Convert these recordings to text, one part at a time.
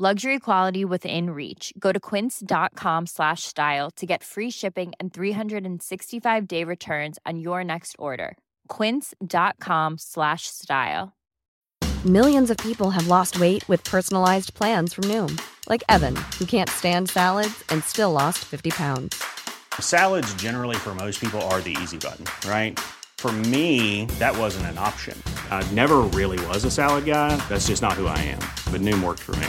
Luxury quality within reach. Go to quince.com slash style to get free shipping and 365 day returns on your next order. Quince.com slash style. Millions of people have lost weight with personalized plans from Noom, like Evan, who can't stand salads and still lost 50 pounds. Salads, generally, for most people, are the easy button, right? For me, that wasn't an option. I never really was a salad guy. That's just not who I am. But Noom worked for me.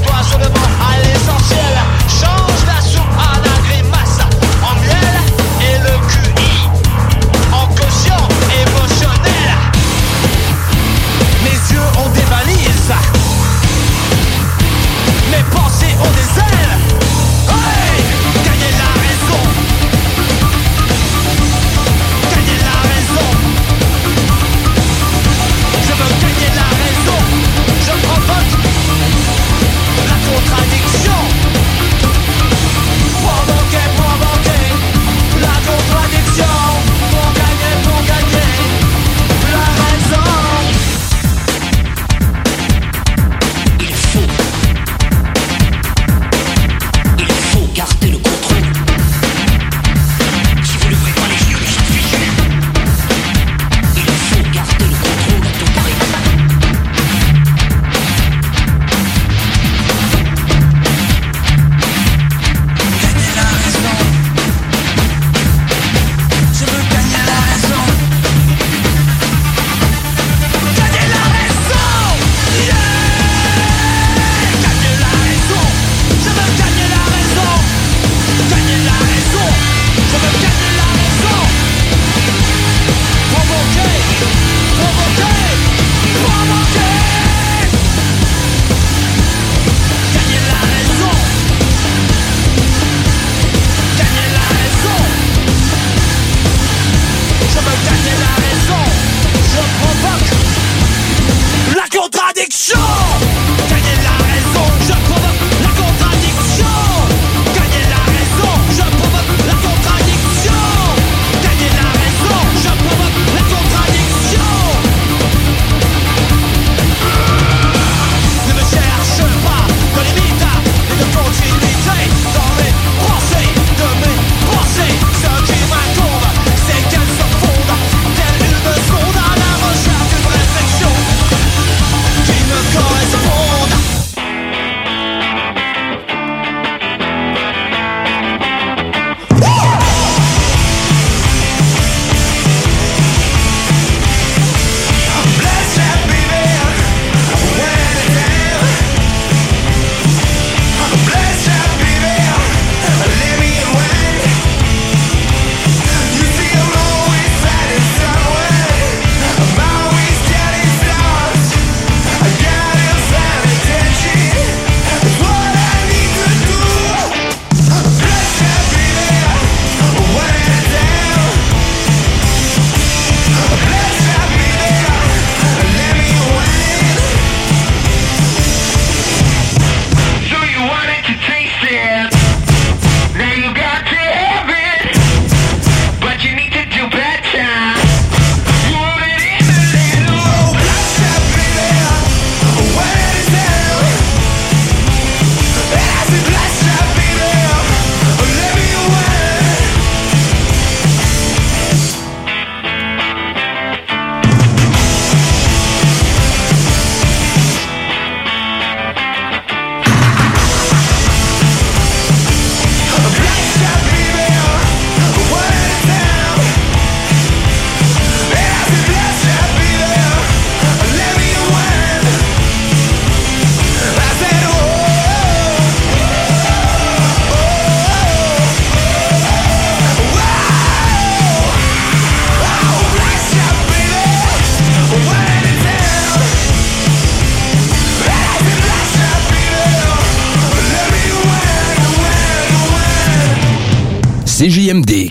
Toi seulement à l'essentiel. Change la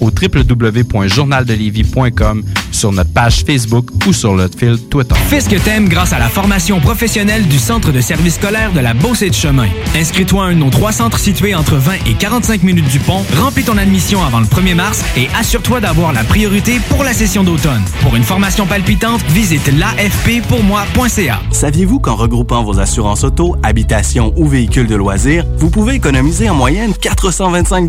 au www.journaldelivie.com, sur notre page Facebook ou sur notre fil Twitter. Fais ce que t'aimes grâce à la formation professionnelle du Centre de service scolaire de la Beauce et de Chemin. Inscris-toi à un de nos trois centres situés entre 20 et 45 minutes du pont, remplis ton admission avant le 1er mars et assure-toi d'avoir la priorité pour la session d'automne. Pour une formation palpitante, visite l'afppourmoi.ca. Saviez-vous qu'en regroupant vos assurances auto, habitation ou véhicules de loisirs, vous pouvez économiser en moyenne 425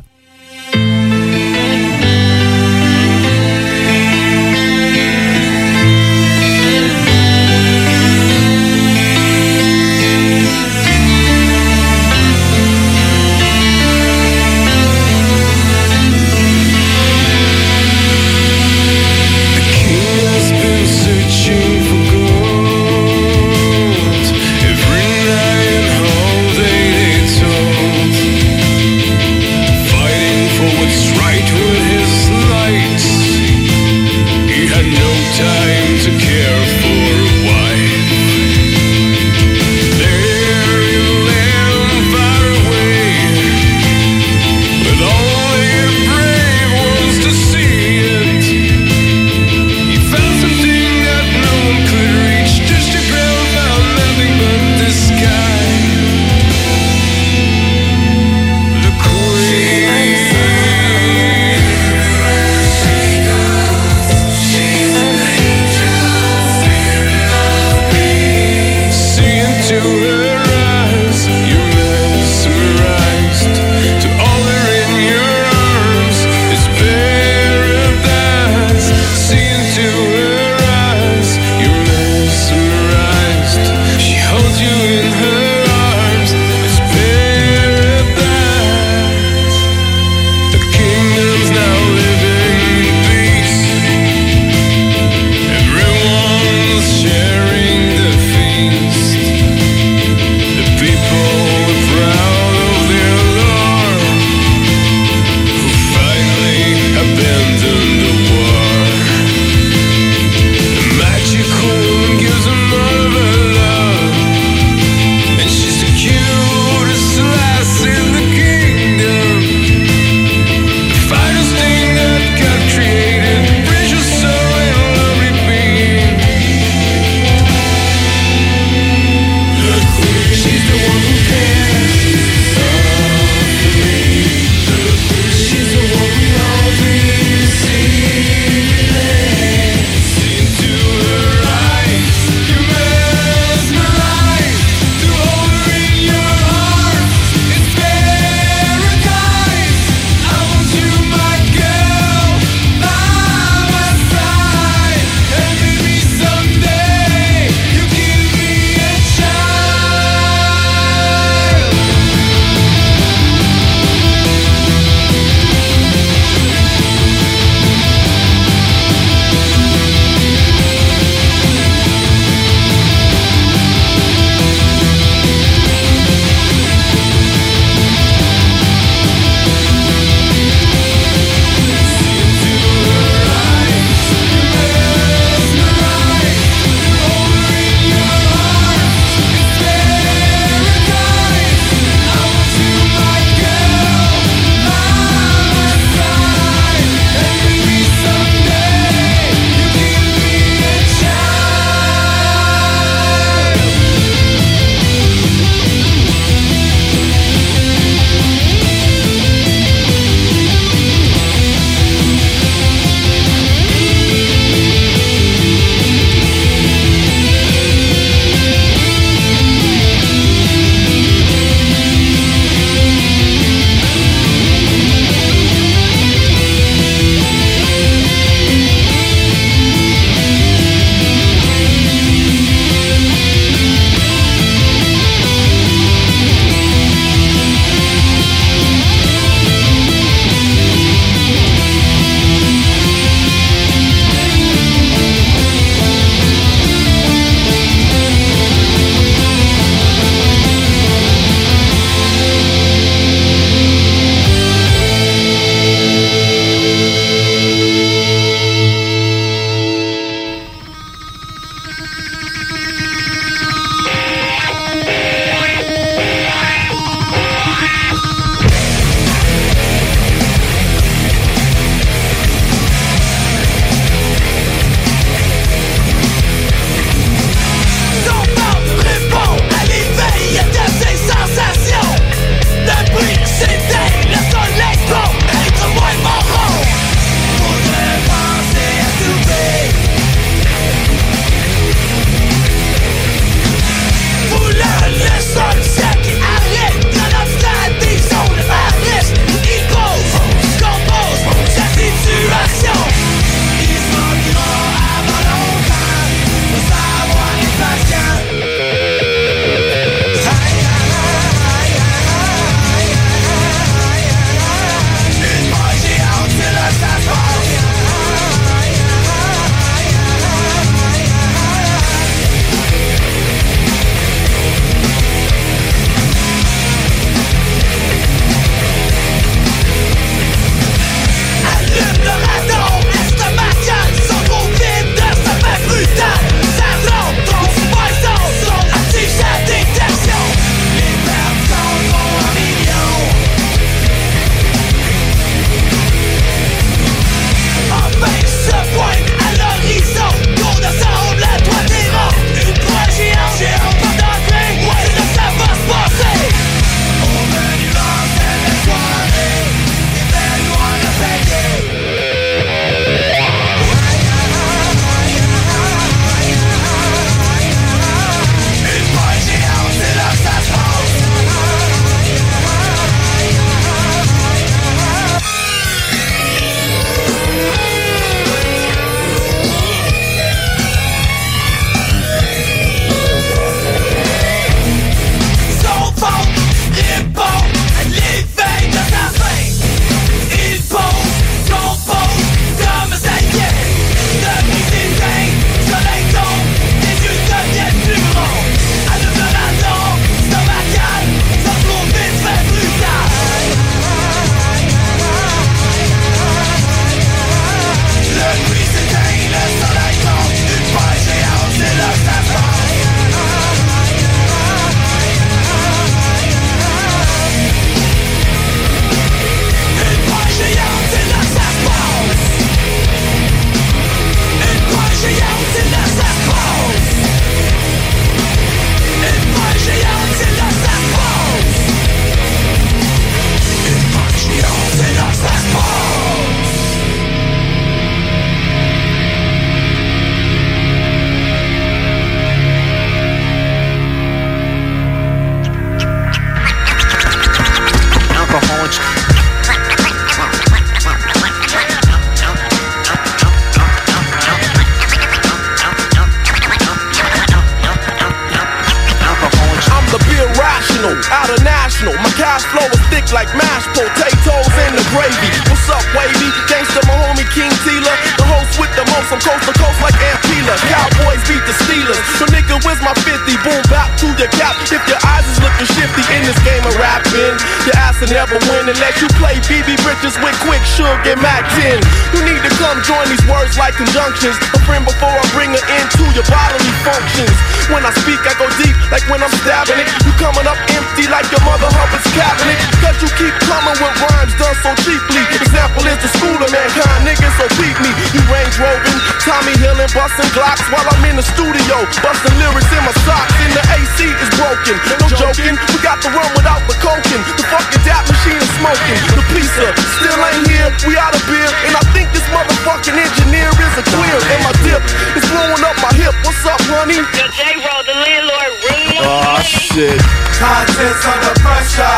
rap. If your never win unless you play BB Bridges with quick sugar and Mac 10. You need to come join these words like conjunctions. A friend before I bring her into your bodily functions. When I speak, I go deep like when I'm stabbing it. You coming up empty like your mother Hubbard's cabinet. Cause you keep coming with rhymes done so cheaply. Example is the school of mankind, niggas, so beat me. You range roving, Tommy Hillen, busting Glocks while I'm in the studio. Busting lyrics in my socks, and the AC is broken. No joking, we got the run without the coking. The fucking dap machine is smoking. The pizza still ain't here, we out of beer. And I think this motherfucking engineer is a queer. And my dip is blowing up my hip. What's up, honey? Yo, J-Roll, the landlord, really Oh shit. Contents under pressure.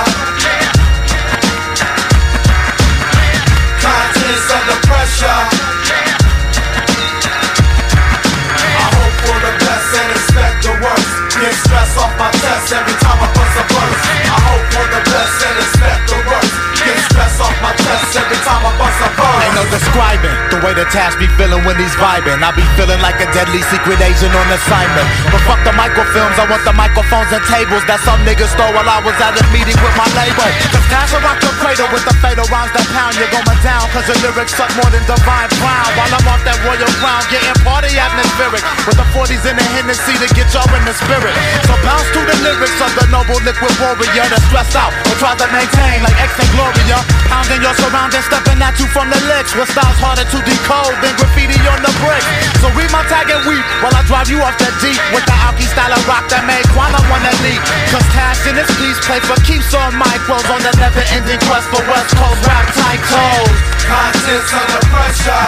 Contents under pressure. I hope for the best and expect the worst. Get stress off my chest every time I bust a verse. For the best and expect the worst. Get stress off my chest every time I bust a. Ain't no describing the way the task be feeling when he's vibing. I be feeling like a deadly secret agent on assignment. But fuck the microfilms, I want the microphones and tables that some niggas stole while I was at a meeting with my label. Cause will rock your cradle with the fatal rhymes that pound. You're going down cause your lyrics suck more than divine brown. While I'm off that royal crown, getting party atmospheric. With the 40s in the Hennessy to get y'all in the spirit. So bounce to the lyrics of the noble liquid warrior that's stressed out or tries to maintain like X and Gloria. Pounding your surroundings, stepping at you from the licks. With styles harder to decode than graffiti on the brick. So read my tag and weep while I drive you off the deep with the Alki style of rock that made Quana wanna leak. Cause cash in this piece play for keeps on micros on the never ending quest for West Coast rap titles. Contents under pressure.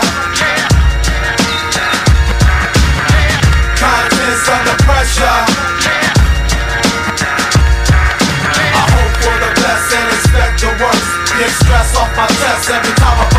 Contents under pressure. I hope for the best and expect the worst. Get stress off my chest every time I.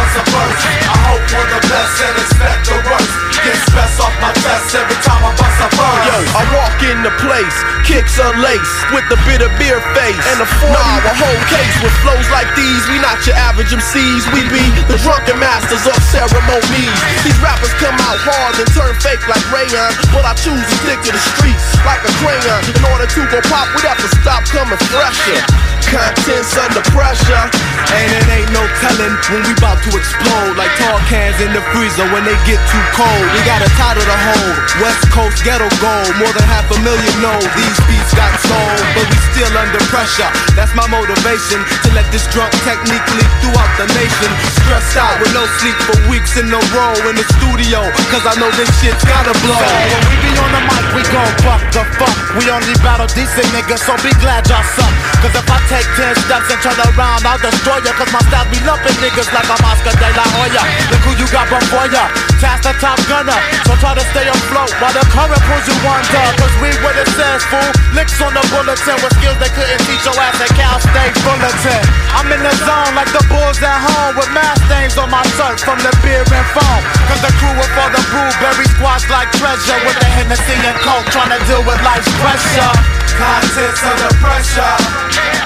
I hope for the best and expect the worst. Get stress off my chest every time I bust a verse. Yo, I walk in the place, kicks unlaced with the bitter beer face and a 40. Nah, a whole case with flows like these. We not your average MCs, we be the drunken masters of ceremonies. These rappers come out hard and turn fake like rayon, but I choose to stick to the streets like a crayon. In order to go pop, we'd have to stop coming fresher. Contents under pressure. And it ain't no telling when we bout to explode. Like tall cans in the freezer when they get too cold. We got a title to hold, West Coast ghetto gold. More than half a million know these beats got sold. But we still under pressure, that's my motivation To let this drunk technique leak throughout the nation. Stressed out with no sleep for weeks in a row in the studio. Cause I know this shit's gotta blow. So when we be on the mic, we gon' buck the fuck. We only battle decent niggas, so be glad y'all suck. Cause if I take 10 steps and turn around, I'll destroy ya Cause my style be lumping niggas like I'm Oscar De La Hoya. Look who you got before ya, task the top gunner. So try to stay afloat while the current pulls you under. Cause read what it says, fool. Licks on the bulletin with skills they couldn't teach your ass at Cal State Bulletin. I'm in the zone like the bulls at home With mask stains on my shirt from the beer and foam. Cause the crew with all the brew berry squads like treasure With the Hennessy and Coke trying to deal with life's pressure. Contents under pressure.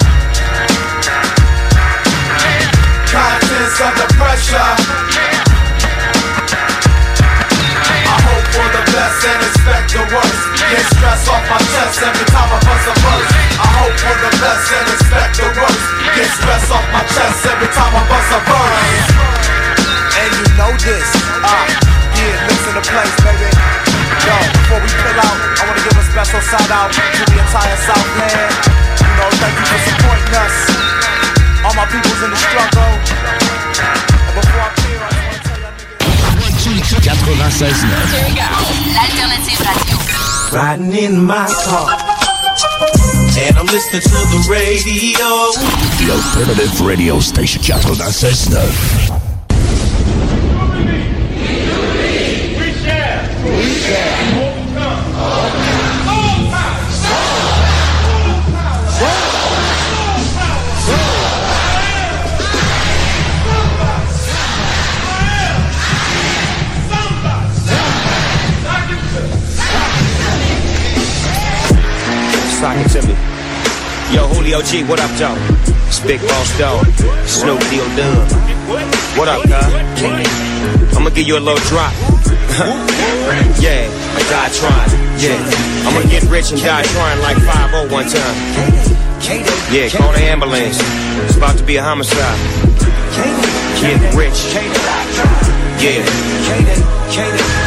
Contents under pressure. I hope for the best and expect the worst. Get stress off my chest every time I bust a verse. I hope for the best and expect the worst. Get stress off my chest every time I bust a verse. And you know this, ah, yeah, listen to place, baby. Yo, before we pull out, I wanna give a special shout out to the entire Southland. You know, thank you for supporting us. All my peoples in the struggle. Before I clear, I wanna tell y'all niggas. 96.9. L'alternative radio. Riding in my car. And I'm listening to the radio. The Alternative Radio Station 96.9. Talking to me. Yo, Julio G, what up, Joe? It's Big Boss Dog, Snoop Deal. What up, God? I'ma give you a little drop. yeah, I die trying. Yeah, I'ma get rich and die trying like 5 one time. Yeah, call the ambulance. It's about to be a homicide. Get rich. Yeah.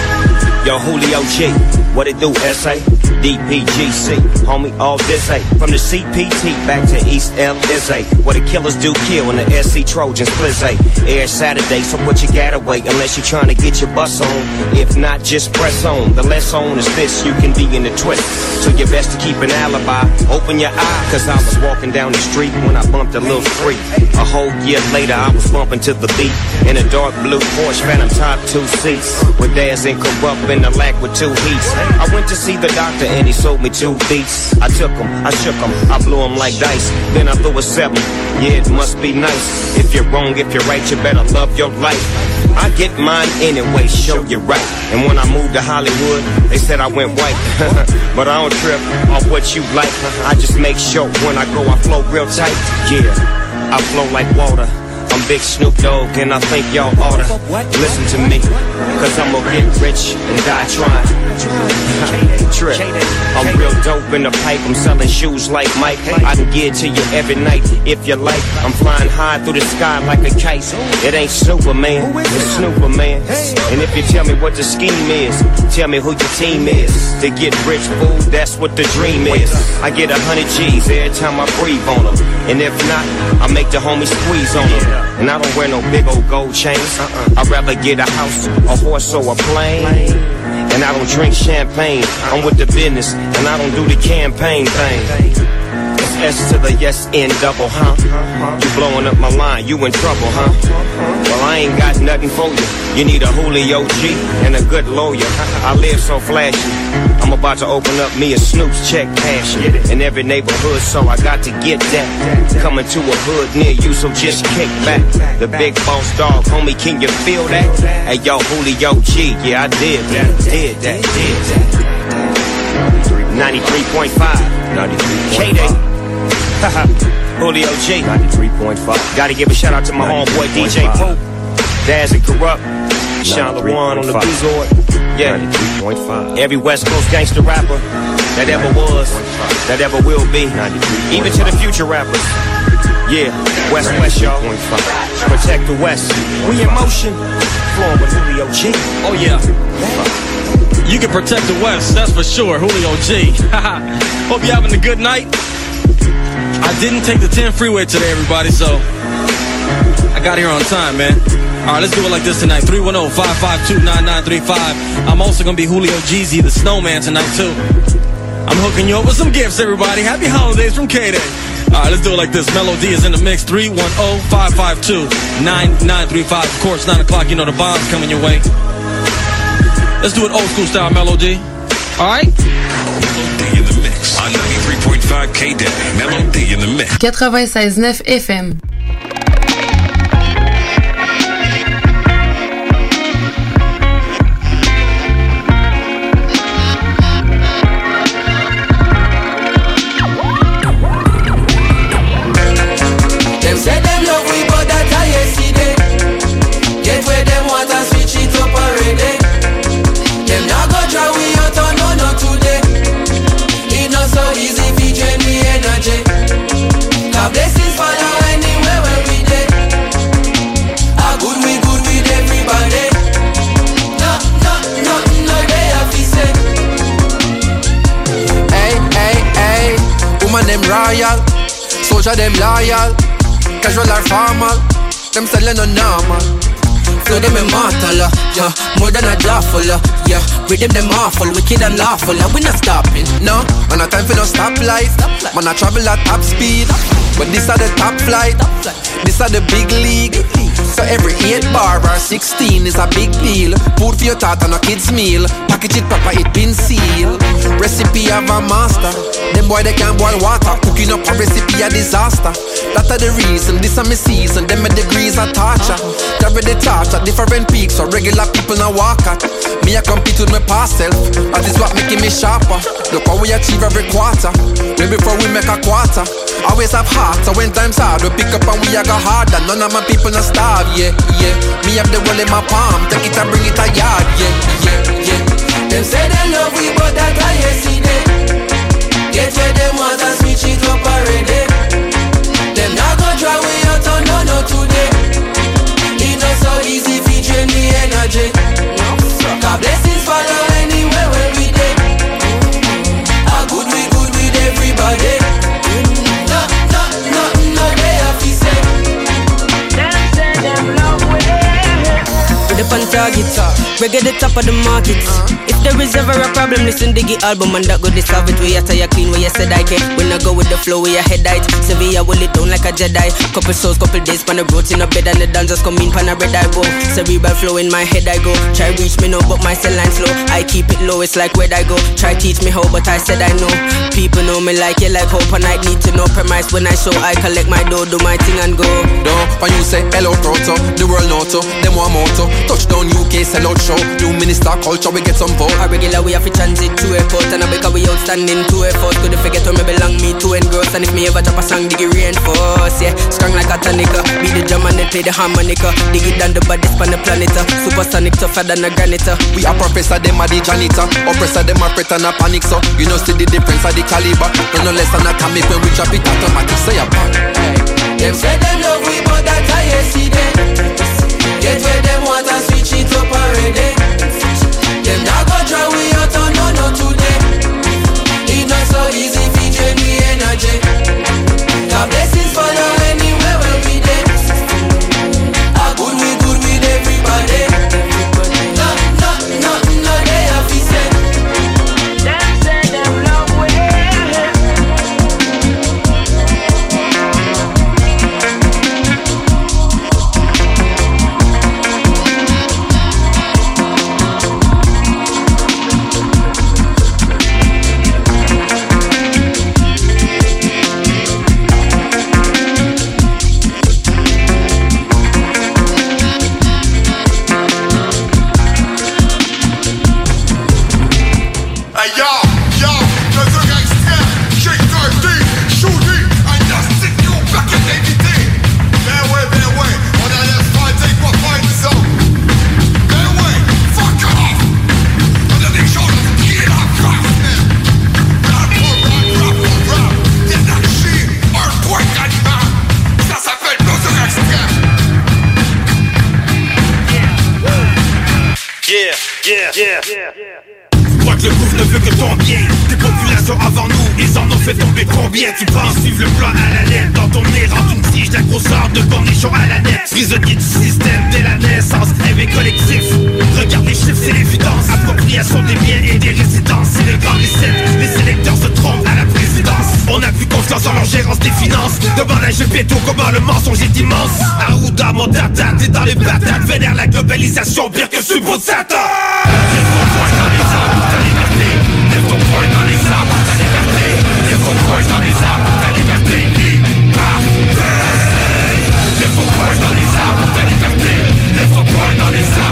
Yo, Julio G, what it do, S.A.? DPGC, homie, all this A. From the CPT back to East LSA. What the killers do kill in the SC Trojans, Blizz Air Saturday, so what you gotta wait unless you're trying to get your bus on. If not, just press on. The less on is this, you can be in the twist. So your best to keep an alibi. Open your eye, cause I was walking down the street when I bumped a little freak. A whole year later, I was bumping to the beat in a dark blue Porsche Phantom top two seats. With Daz and Corrupt in the lack with two heats. I went to see the doctor and he sold me two beats. I took them, I shook them, I blew them like dice. Then I threw a seven. Yeah, it must be nice. If you're wrong, if you're right, you better love your life. I get mine anyway, show you right. And when I moved to Hollywood, they said I went white. but I don't trip off what you like. I just make sure when I go, I flow real tight. Yeah, I flow like water. I'm Big Snoop Dogg and I think y'all oughta listen to me. Cause I'm gonna get rich and die trying. Trip. I'm real dope in the pipe, I'm selling shoes like Mike. I can get to you every night if you like. I'm flying high through the sky like a kite. It ain't Superman, it's Superman. And if you tell me what the scheme is, tell me who your team is. To get rich, fool, that's what the dream is. I get a hundred G's every time I breathe on them. And if not, I make the homies squeeze on them. And I don't wear no big old gold chains. Uh-uh. I'd rather get a house, a horse, or a plane. And I don't drink champagne. I'm with the business, and I don't do the campaign thing. S to the yes N double, huh? You blowing up my line, you in trouble, huh? Well, I ain't got nothing for you. You need a Julio G and a good lawyer. I live so flashy. I'm about to open up me a Snoop's check cash in every neighborhood, so I got to get that. Coming to a hood near you, so just kick back. The big boss dog, homie, can you feel that? Hey, yo, Julio G, yeah, I did that, did that, did that. 93.5, 93. K-Day. Julio G. 93.5. Gotta give a shout out to my homeboy DJ Pope. Daz and Corrupt. Sean LeWan on the Bizord. Yeah. 93.5. Every West Coast gangster rapper that ever was, that ever will be. Even to the future rappers. Yeah, West West, y'all. Protect the West. We in motion. Flowing with Julio G. Oh, yeah. You can protect the West, that's for sure. Julio G. Haha. Hope you're having a good night. I didn't take the 10 freeway today, everybody, so I got here on time, man. All right, let's do it like this tonight. 310-552-9935. I'm also going to be Julio Jeezy, the snowman, tonight, too. I'm hooking you up with some gifts, everybody. Happy holidays from K-Day. All right, let's do it like this. Melody is in the mix. 310-552-9935. Of course, 9 o'clock, you know the bomb's coming your way. Let's do it old school style, Melody. All right? 96.9 FM. Royal, soldier them loyal, casual or formal, them selling no normal. Flow them immortal, uh, yeah, more than a lawful, uh, yeah. Rhythm them awful, wicked and lawful, uh, we not stopping, no. Man, no time for no stoplight, man, I travel at top speed, but this are the top flight, this are the big league. So every 8 bar or 16 is a big deal. Food for your thought and a kid's meal. Package it proper, it been sealed. Recipe of a master. Them boy they can't boil water. Cooking up a recipe a disaster. That are the reason, this are my season. Them my degrees are torture. Carry the torch different peaks so regular people now walk at. Me I compete with my past self. Is what making me sharper. Look how we achieve every quarter. Way before we make a quarter. Always have heart, so when times hard, we pick up and we a go harder. None of my people not starve, yeah, yeah. Me have the world in my palm, take it and bring it a yard, yeah, yeah, yeah. Them say they love we, but that I yesterday. Get where them want and switch it up already. Them not gonna try we out on no no today. It not so easy fi drain the energy. Cause blessings With the pan target, reggae the top of the market. Uh-huh. If there is ever a problem, listen Diggy album and that go solve it. We are tired clean, where you said I can't. When I go with the flow, we are head height. Sevilla will it down like a Jedi. Couple souls, couple days, pan the roads in a bed and the dancers come in, pan a red eye bow. Cerebral flow in my head I go. Try reach me no, but my cell line slow. I keep it low, it's like where I go. Try teach me how, but I said I know. People know me like you, like hope, and I need to know premise when I show. I collect my dough, do my thing and go. No, when you say hello proto, the world noto, them one motto. Touchdown UK, sell out show. New minister culture, we get some vote. A regular we have to transit to airport and I because we outstanding to effort. Could forget where me belong, me to engross. And if me ever drop a song, dig it reinforce. Yeah, strong like a tonica. Be the drum and then play the harmonica. Dig it down the baddest on the planet. uh. Supersonic tougher than a granite. uh. We are professor, them are the janitor. Oppressor, them are fret and a panic. So you know, see the difference of the caliber. No, no less than atomic when we drop it automatic. Say a part. Them say them love we, but that I yesterday. Get where them want and they're not gonna try we out oh, on no today. It's not so easy energy. Blessings for the fait tomber combien Tu penses suivre le plan à la lettre. Dans ton nez rentre une tige, la grosseur de cornichon à la nette. Prisonnier du système dès la naissance, rêve collectif. Regarde les chiffres, c'est l'évidence. Appropriation des biens et des résidences. C'est le grand reset, les électeurs se trompent à la présidence. On a plus confiance en leur gérance des finances. Demande à Gepetto comment le mensonge est immense. Arruda, mon tata, t'es dans les patates Vénère la globalisation, pire que ce beau Satan poing dans les arbres, ta liberté dans les arbres, ta liberté ton poing dans les arbres,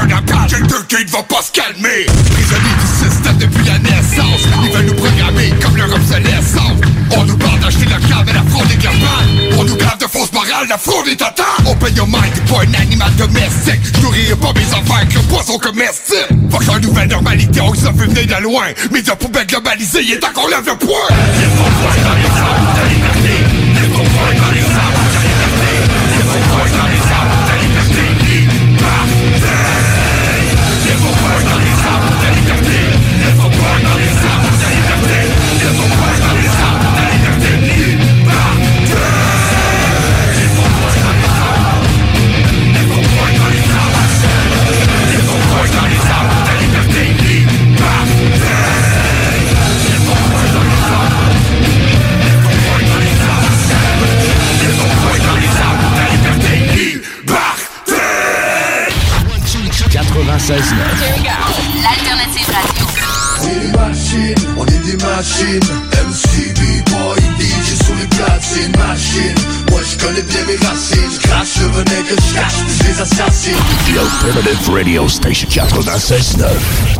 leur napalm Quelqu'un qui ne va pas se calmer. Prisonniers du système depuis la naissance. Ils veulent nous programmer comme leur obsolescence On nous parle d'acheter la cave et la fraude est globale On nous grave de fausses morales, la fraude est totale Open your mind, t'es pas un animal domestique. Je pas mes enfants avec le poisson comestible. Que la nouvelle normalité, on s'en fait venir de loin. Mais de poubelle globalisée, il est temps qu'on lève le poing Radio Station 96.9.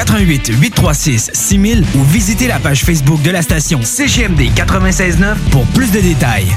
88 836 6000 ou visitez la page Facebook de la station CGMD 969 pour plus de détails.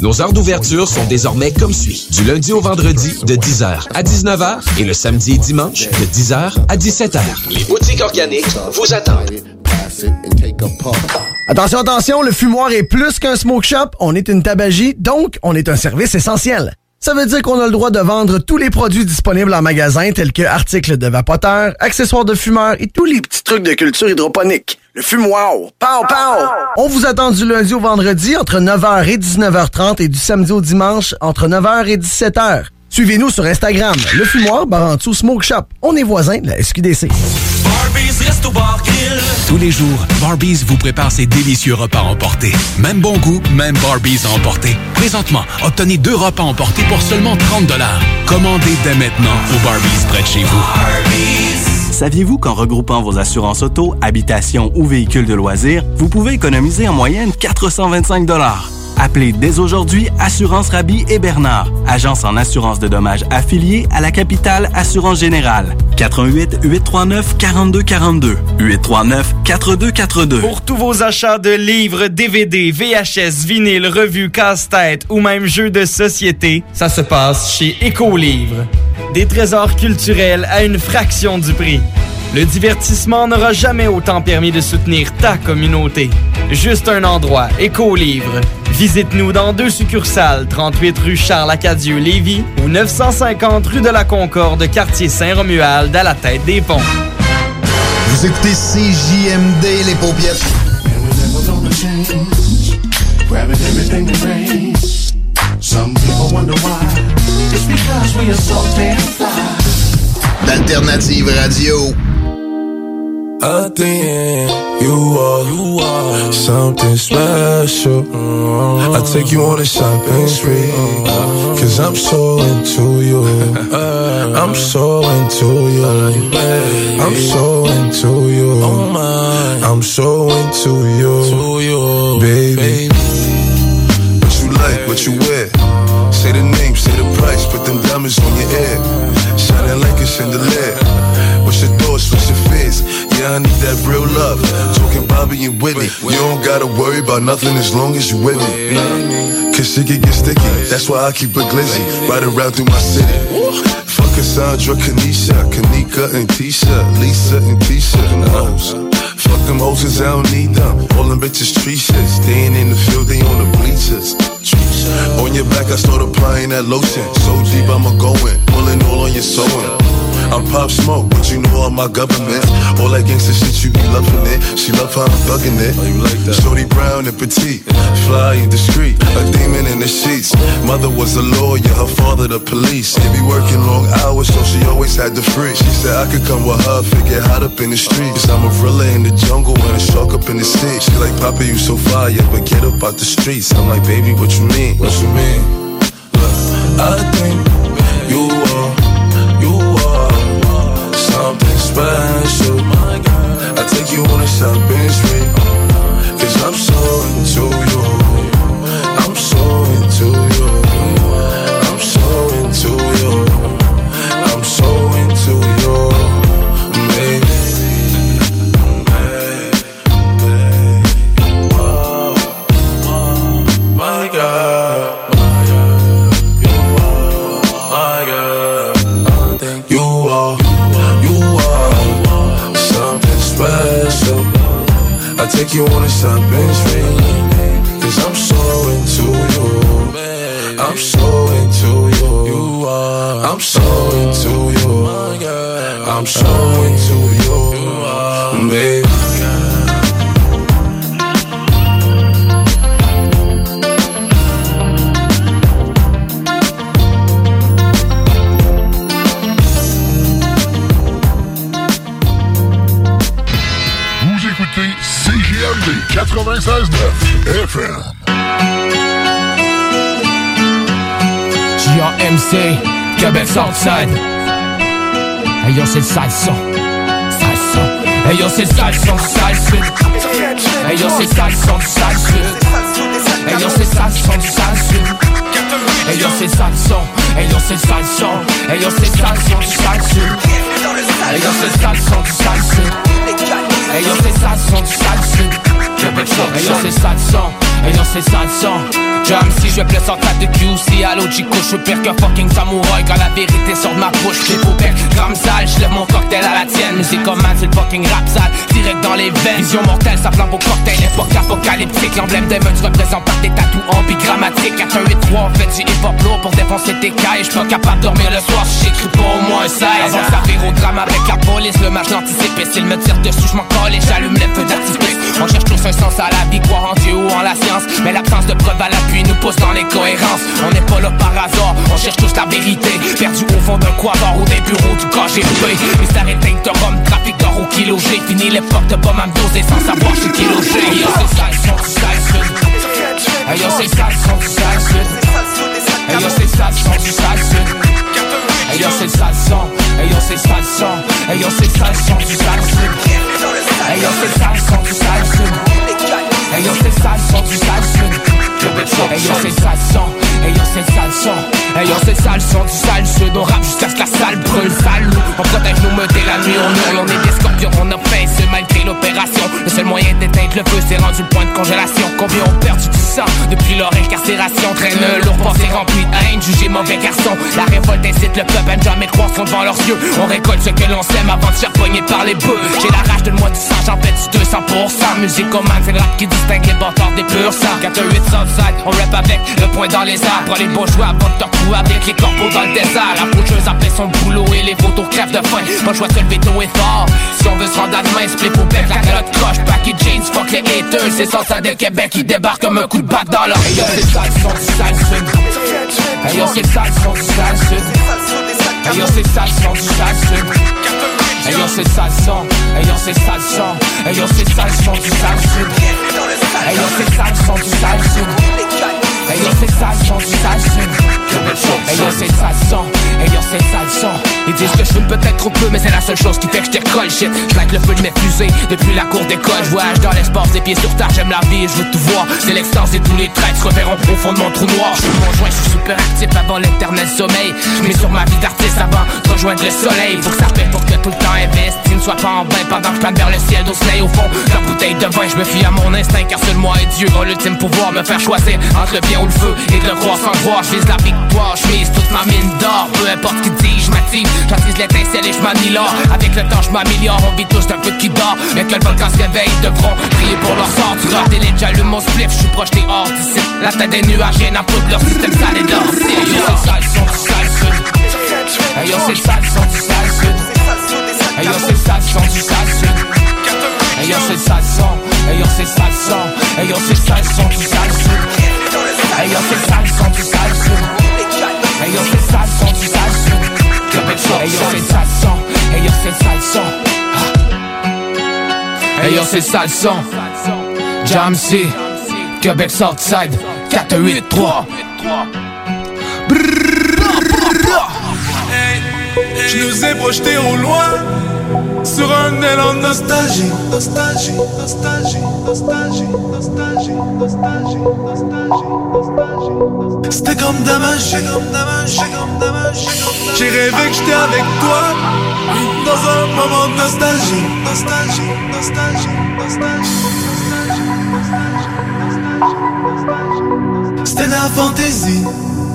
Nos heures d'ouverture sont désormais comme suit. Du lundi au vendredi de 10h à 19h et le samedi et dimanche de 10h à 17h. Les boutiques organiques vous attendent. Attention, attention, le fumoir est plus qu'un smoke shop, on est une tabagie, donc on est un service essentiel. Ça veut dire qu'on a le droit de vendre tous les produits disponibles en magasin, tels que articles de vapoteurs, accessoires de fumeurs et tous les petits trucs de culture hydroponique. Le fumoir, pow pow! On vous attend du lundi au vendredi entre 9h et 19h30 et du samedi au dimanche entre 9h et 17h. Suivez-nous sur Instagram, le fumoir Barantou Smoke Shop. On est voisins de la SQDC. Tous les jours, Barbies vous prépare ses délicieux repas emportés. Même bon goût, même Barbies à emporter. Présentement, obtenez deux repas emportés pour seulement 30 Commandez dès maintenant au Barbies près de chez vous. Saviez-vous qu'en regroupant vos assurances auto, habitation ou véhicules de loisirs, vous pouvez économiser en moyenne 425 Appelez dès aujourd'hui Assurance Rabi et Bernard, agence en assurance de dommages affiliée à la capitale Assurance Générale. 88 839 4242 839 4242. Pour tous vos achats de livres, DVD, VHS, vinyle, revues, casse-tête ou même jeux de société, ça se passe chez Écolivre. Des trésors culturels à une fraction du prix. Le divertissement n'aura jamais autant permis de soutenir ta communauté. Juste un endroit, Écolivre. Visite-nous dans deux succursales, 38 rue Charles-Acadieux-Lévis ou 950 rue de la Concorde, quartier Saint-Romuald, à la tête des ponts. Vous écoutez CJMD, les fly. D'Alternative Radio. The end, you are, you are something special. I take you on a shopping spree. Cause I'm so into you. I'm so into you. I'm so into you. I'm so into you. Baby. What you like, what you wear. Say the name, say the price, put them diamonds on your ear. Shining like a chandelier. I need that real love. Talking Bobby and Whitney. You don't gotta worry about nothing as long as you with me. Cause shit can get sticky. That's why I keep a glizzy. Right around through my city. Fuck Cassandra, Kanisha, Kanika and Tisha, Lisa and Tisha. Fuck them hoes, I don't need them. All them bitches tree shit. Ain't in the field, they on the bleachers. On your back, I start applying that lotion. So deep, I'ma go in. Pulling all on your sewing. I'm Pop Smoke, but you know all my government. All that gangsta shit, you be loving it. She love how I'm thugging it. Oh, you like that? Shorty brown and petite, fly and discreet, a demon in the sheets. Mother was a lawyer, her father the police. They be working long hours, so she always had the free. She said I could come with her, figure hot up in the streets. Cause I'm a gorilla in the jungle and a shark up in the state. She like, Papa, you so fire, but get up out the streets. I'm like, baby, what you mean? What you mean? Look, I think you are, you special. I take you on a shopping spree, cause I'm so into you. I take you on a shopping 96.9 FM. JRMC, Québec Southside. Hey yo, c'est le sale son. Sale son. Hey yo, c'est le sale. Hey yo, c'est le sale. Hey yo, c'est le sale. Hey yo, c'est le sale. Hey yo, c'est le sale son. Hey yo, c'est le sale son. Hey yo, c'est le sale son. Hey yo, c'est le sale. J'appelle ça Ayant ces 500, ayant ces 500 Jam si je blesse en tas de QC à couche Je pire qu'un fucking samouraï quand la vérité sort de ma bouche J'ai beau bec, gramme sale, je lève mon cocktail à la tienne. C'est comme c'est le fucking rap sale Direct dans les veines, vision mortelle, ça flambe au cocktail Époque apocalyptique, l'emblème des meutes représente par des tatous ambigrammatiques. 4183, on fait du hip-hop lourd pour défoncer tes cailles. J'suis pas capable de dormir le soir si j'écris pas au moins 16 Avant que ça au drame avec la police, le match l'anticipe Et s'il me tire dessus, j'm'en colle et j'allume les feux d'artifice. On cherche tous un sens à la vie, croire en Dieu ou en la science. Mais l'absence de preuve à l'appui nous pousse dans l'incohérence. On n'est pas là par hasard, on cherche tous la vérité. Perdu au fond d'un quadra ou des bureaux du KGB Mystère éteint de rhum, trafic d'or au kilo G Fini l'époque de bombe à me doser sans savoir suis kilo G Yo c'est sale son du sale sud yo c'est sale son du sale sud yo c'est sale son du sale sud yo c'est sale son yo c'est sale son yo c'est sale son du sale sud yo c'est sale son du sale sud yo c'est sale son du sale sud Yo c'est yo c'est sale Hey yo c'est sale son du sale rappe jusqu'à ce que la salle brûle sale On protège nos meutes et la nuit on On est des scorpions on fait ce malgré l'opération. Le seul moyen d'éteindre le feu c'est rendu point de congélation. Combien ont perdu du sang depuis leur incarcération? Traîne lourd passé rempli de haine Jugé mauvais garçon. La révolte incite le peuple à ne jamais croire qu'on devant leurs yeux. On récolte ce que l'on sème avant de se faire par les bœufs. J'ai la rage de moi du sang j'en du 200% Musique comme c'est le rap qui distingue les bâtards des purs sang 418 Southside on rap avec le poing dans les arbres Les bourgeois avant de te retrouver avec les corbeaux dans le désert La faucheuse après son boulot et les photos crèvent de faim Pas le choix de se lever tôt et fort Si on veut se rendre à demain, split pour bec, la calotte croche Packy jeans, fuck les haters C'est ça de Québec qui débarque comme un coup de batte dans leur Hey yo c'est sale son du sale sud Hey yo c'est sale son du sale sud Hey yo c'est sale son du sale sud Hey yo c'est sale son Hey yo c'est sale son Hey yo c'est sale son du sale sud Hey yo c'est sale son du sale sud Hey yo c'est sale son du sale sud Hey yo c'est sale son Hey yo c'est sale son Ils disent que je fume peut-être trop peu mais c'est la seule chose qui fait que je décolle shit. Je le feu de mes fusées depuis la cour d'école. Je voyage dans l'espace, les pieds sur terre, j'aime la vie et je veux tout voir. C'est l'extase et tous les traits se reverront au fond de mon trou noir. Je mon joint, je suis super actif avant l'éternel sommeil. Mets sur ma vie d'artiste avant de rejoindre le soleil. Faut que ça paie pour que tout le temps investi ne soit pas en vain Pendant que je plane vers le ciel d'Osley au fond La bouteille de vin, je me fie à mon instinct car seul moi et Dieu ont l'ultime pouvoir. Me faire choisir entre le bien ou le feu Et de le croire sans croire, je vise la victoire, je mise toute ma mine d'or. Peu importe qui dit, je m'active J'attise l'étincelle et je l'or Avec le temps je m'améliore. On vit tous d'un peu qui dort. Mais que le volcan se réveille Devront prier pour leur sort. Tu rats des j'allume mon Je suis projeté hors d'ici La tête des nuages viennent à poudre. Leur système sale et d'or. Hey yo c'est le sale son du sale sud. C'est le sale son du sale sud. C'est le sale son Hey c'est le sale son Hey c'est le sale son du sale sud Hey yo c'est le sale son du sale Hey yo c'est le sale son du sale sud Hey yo c'est le sale yo c'est le sale son Hey yo c'est le sale Jam C. Québec Southside. 4 8 3 Je nous ai projetés au loin sur un élan nostalgie. Nostalgie, nostalgie, nostalgie, nostalgie, nostalgie, nostalgie. C'était comme magie, comme magie, comme. J'ai rêvé que j'étais avec toi dans un moment de nostalgie. Nostalgie, nostalgie, nostalgie, nostalgie. C'était la fantaisie.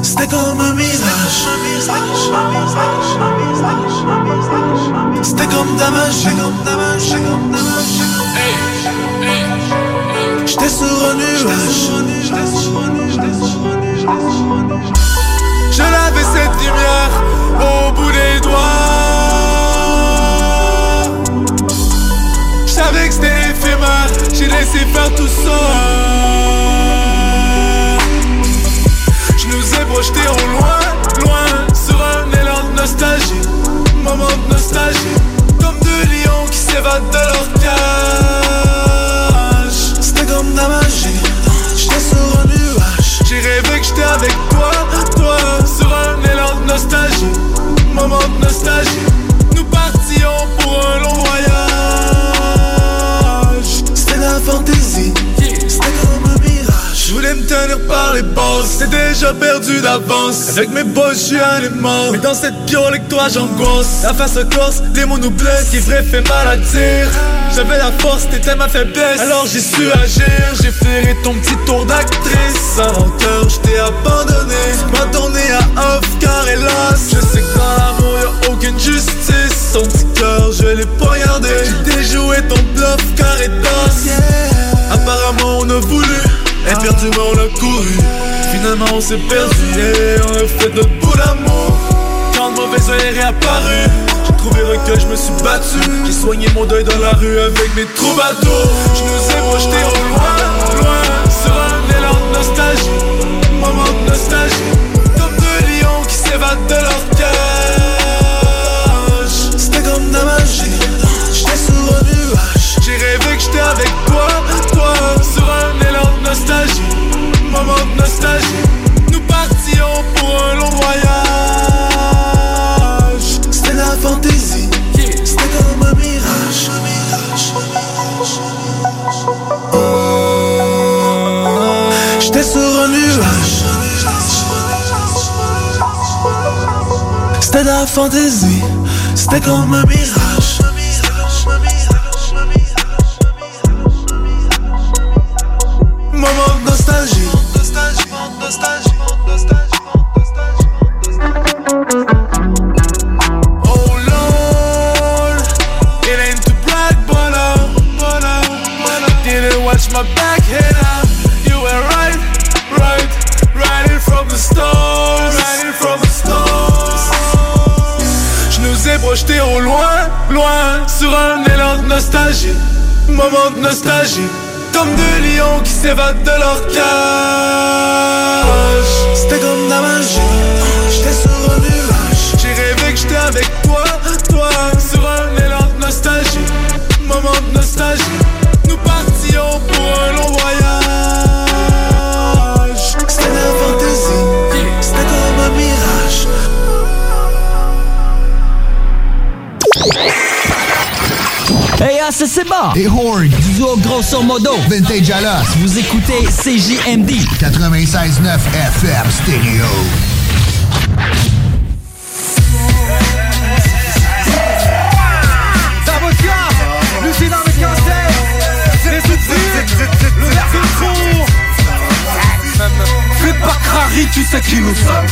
C'était comme un mirage. C'était comme magie. J'étais sur un nuage. Je l'avais cette lumière au bout des doigts. Je savais que c'était éphémère. J'ai laissé faire tout ça. Projetés au loin, loin Sur un élan de nostalgie. Moment de nostalgie Comme deux lions qui s'évadent de leur cage. C'était comme de la magie J'étais sur un nuage. J'ai rêvé que j'étais avec toi, toi Sur un élan de nostalgie. Moment de nostalgie tenir par les bosses. C'est déjà perdu d'avance. Avec mes boss je suis un mort Mais dans cette piole avec toi j'angoisse. La face corse, les mots nous blessent. Qui vrai fait mal à dire J'avais la force, t'étais ma faiblesse. Alors j'ai su agir. J'ai flairé ton petit tour d'actrice. Sans cœur, je t'ai abandonné. Tu m'as tourné à off car hélas Je sais que dans l'amour y'a aucune justice. Son petit cœur, je l'ai poignardé J'ai déjoué ton bluff car hélas Apparemment on a voulu Éperdument on a couru. Finalement on s'est perdu Et on a fait notre bout d'amour. Quand le mauvais oeil est réapparu J'ai trouvé recueil, je me suis battu. J'ai soigné mon deuil dans la rue avec mes troubadours. Je nous ai projetés au loin, loin Sur un élan de nostalgie. Moment de nostalgie. Comme deux lions qui s'évadent de leur Nous partions pour un long voyage. C'était la fantaisie. C'était comme un mirage. J'étais sur un nuage. C'était la fantaisie. C'était comme un mirage sur un élan de nostalgie, moment de nostalgie, comme deux lions qui s'évadent de leur cage. C'était comme la magie, j'étais sur un nuage. J'ai rêvé que j'étais avec toi, toi, sur un élan de nostalgie, moment de nostalgie. Bon! Et Horn. Du duo grosso modo. Vintage Alas. Vous écoutez CJMD. 96.9 FM Stereo. Crary, tu sais qui nous sommes.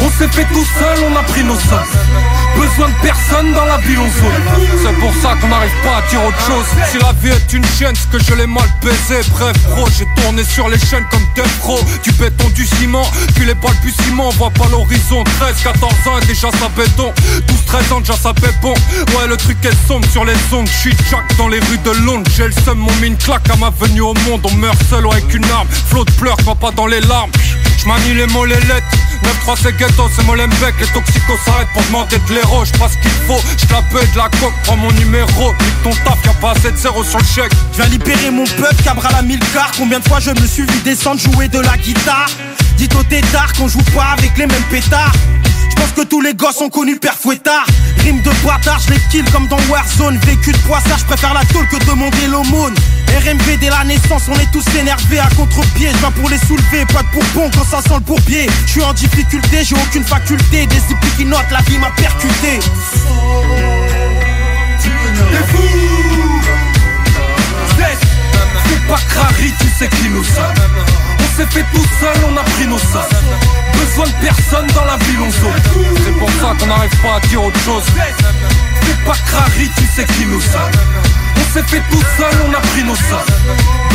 On s'est fait tout seul, on a pris nos sommes. Besoin de personne dans la ville, on zone C'est pour ça qu'on n'arrive pas à dire autre chose. Si la vie est une chaîne, c'est que je l'ai mal baisé. Bref bro, j'ai tourné sur les chaînes comme Death Pro Du béton, du ciment, puis les ciment. On voit pas l'horizon, 13, 14 ans déjà ça béton 12, 13 ans déjà ça fait bon. Ouais le truc est sombre sur les ondes. Je suis Jack dans les rues de Londres. J'ai le seum, mon mine claque à ma venue au monde. On meurt seul avec une arme. Flot de pleurs, pas dans les larmes J'manie les mots, les lettres. 9-3 c'est ghetto, c'est Molenbeek Les toxicos s'arrêtent pour demander de l'héros. J'passe ce qu'il faut, j'tape de la coque. Prends mon numéro, nique ton taf, y'a pas assez de zéro sur le chèque. Je viens libérer mon peuple, cabra la mille quarts. Combien de fois je me suis vu descendre jouer de la guitare? Dites au tétard qu'on joue pas avec les mêmes pétards. Pense que tous les gosses ont connu Père Fouettard. Rime de bâtard, je les kill comme dans Warzone. Vécu de poissard, je préfère la tôle que demander l'aumône RMV dès la naissance, on est tous énervés. À contre-pied Je pour les soulever, pas de pourpon quand ça sent le bourbier. Je suis en difficulté, j'ai aucune faculté. Des épis qui notent, la vie m'a percuté. T'es fou. C'est pas Crary, tu sais qui nous sommes. On s'est fait tout seul, on a pris nos sommes. Besoin de personne dans la ville, on zone C'est pour ça qu'on n'arrive pas à dire autre chose. C'est pas Crary, tu sais qui nous sommes s'est fait tout seul, on a pris nos sommes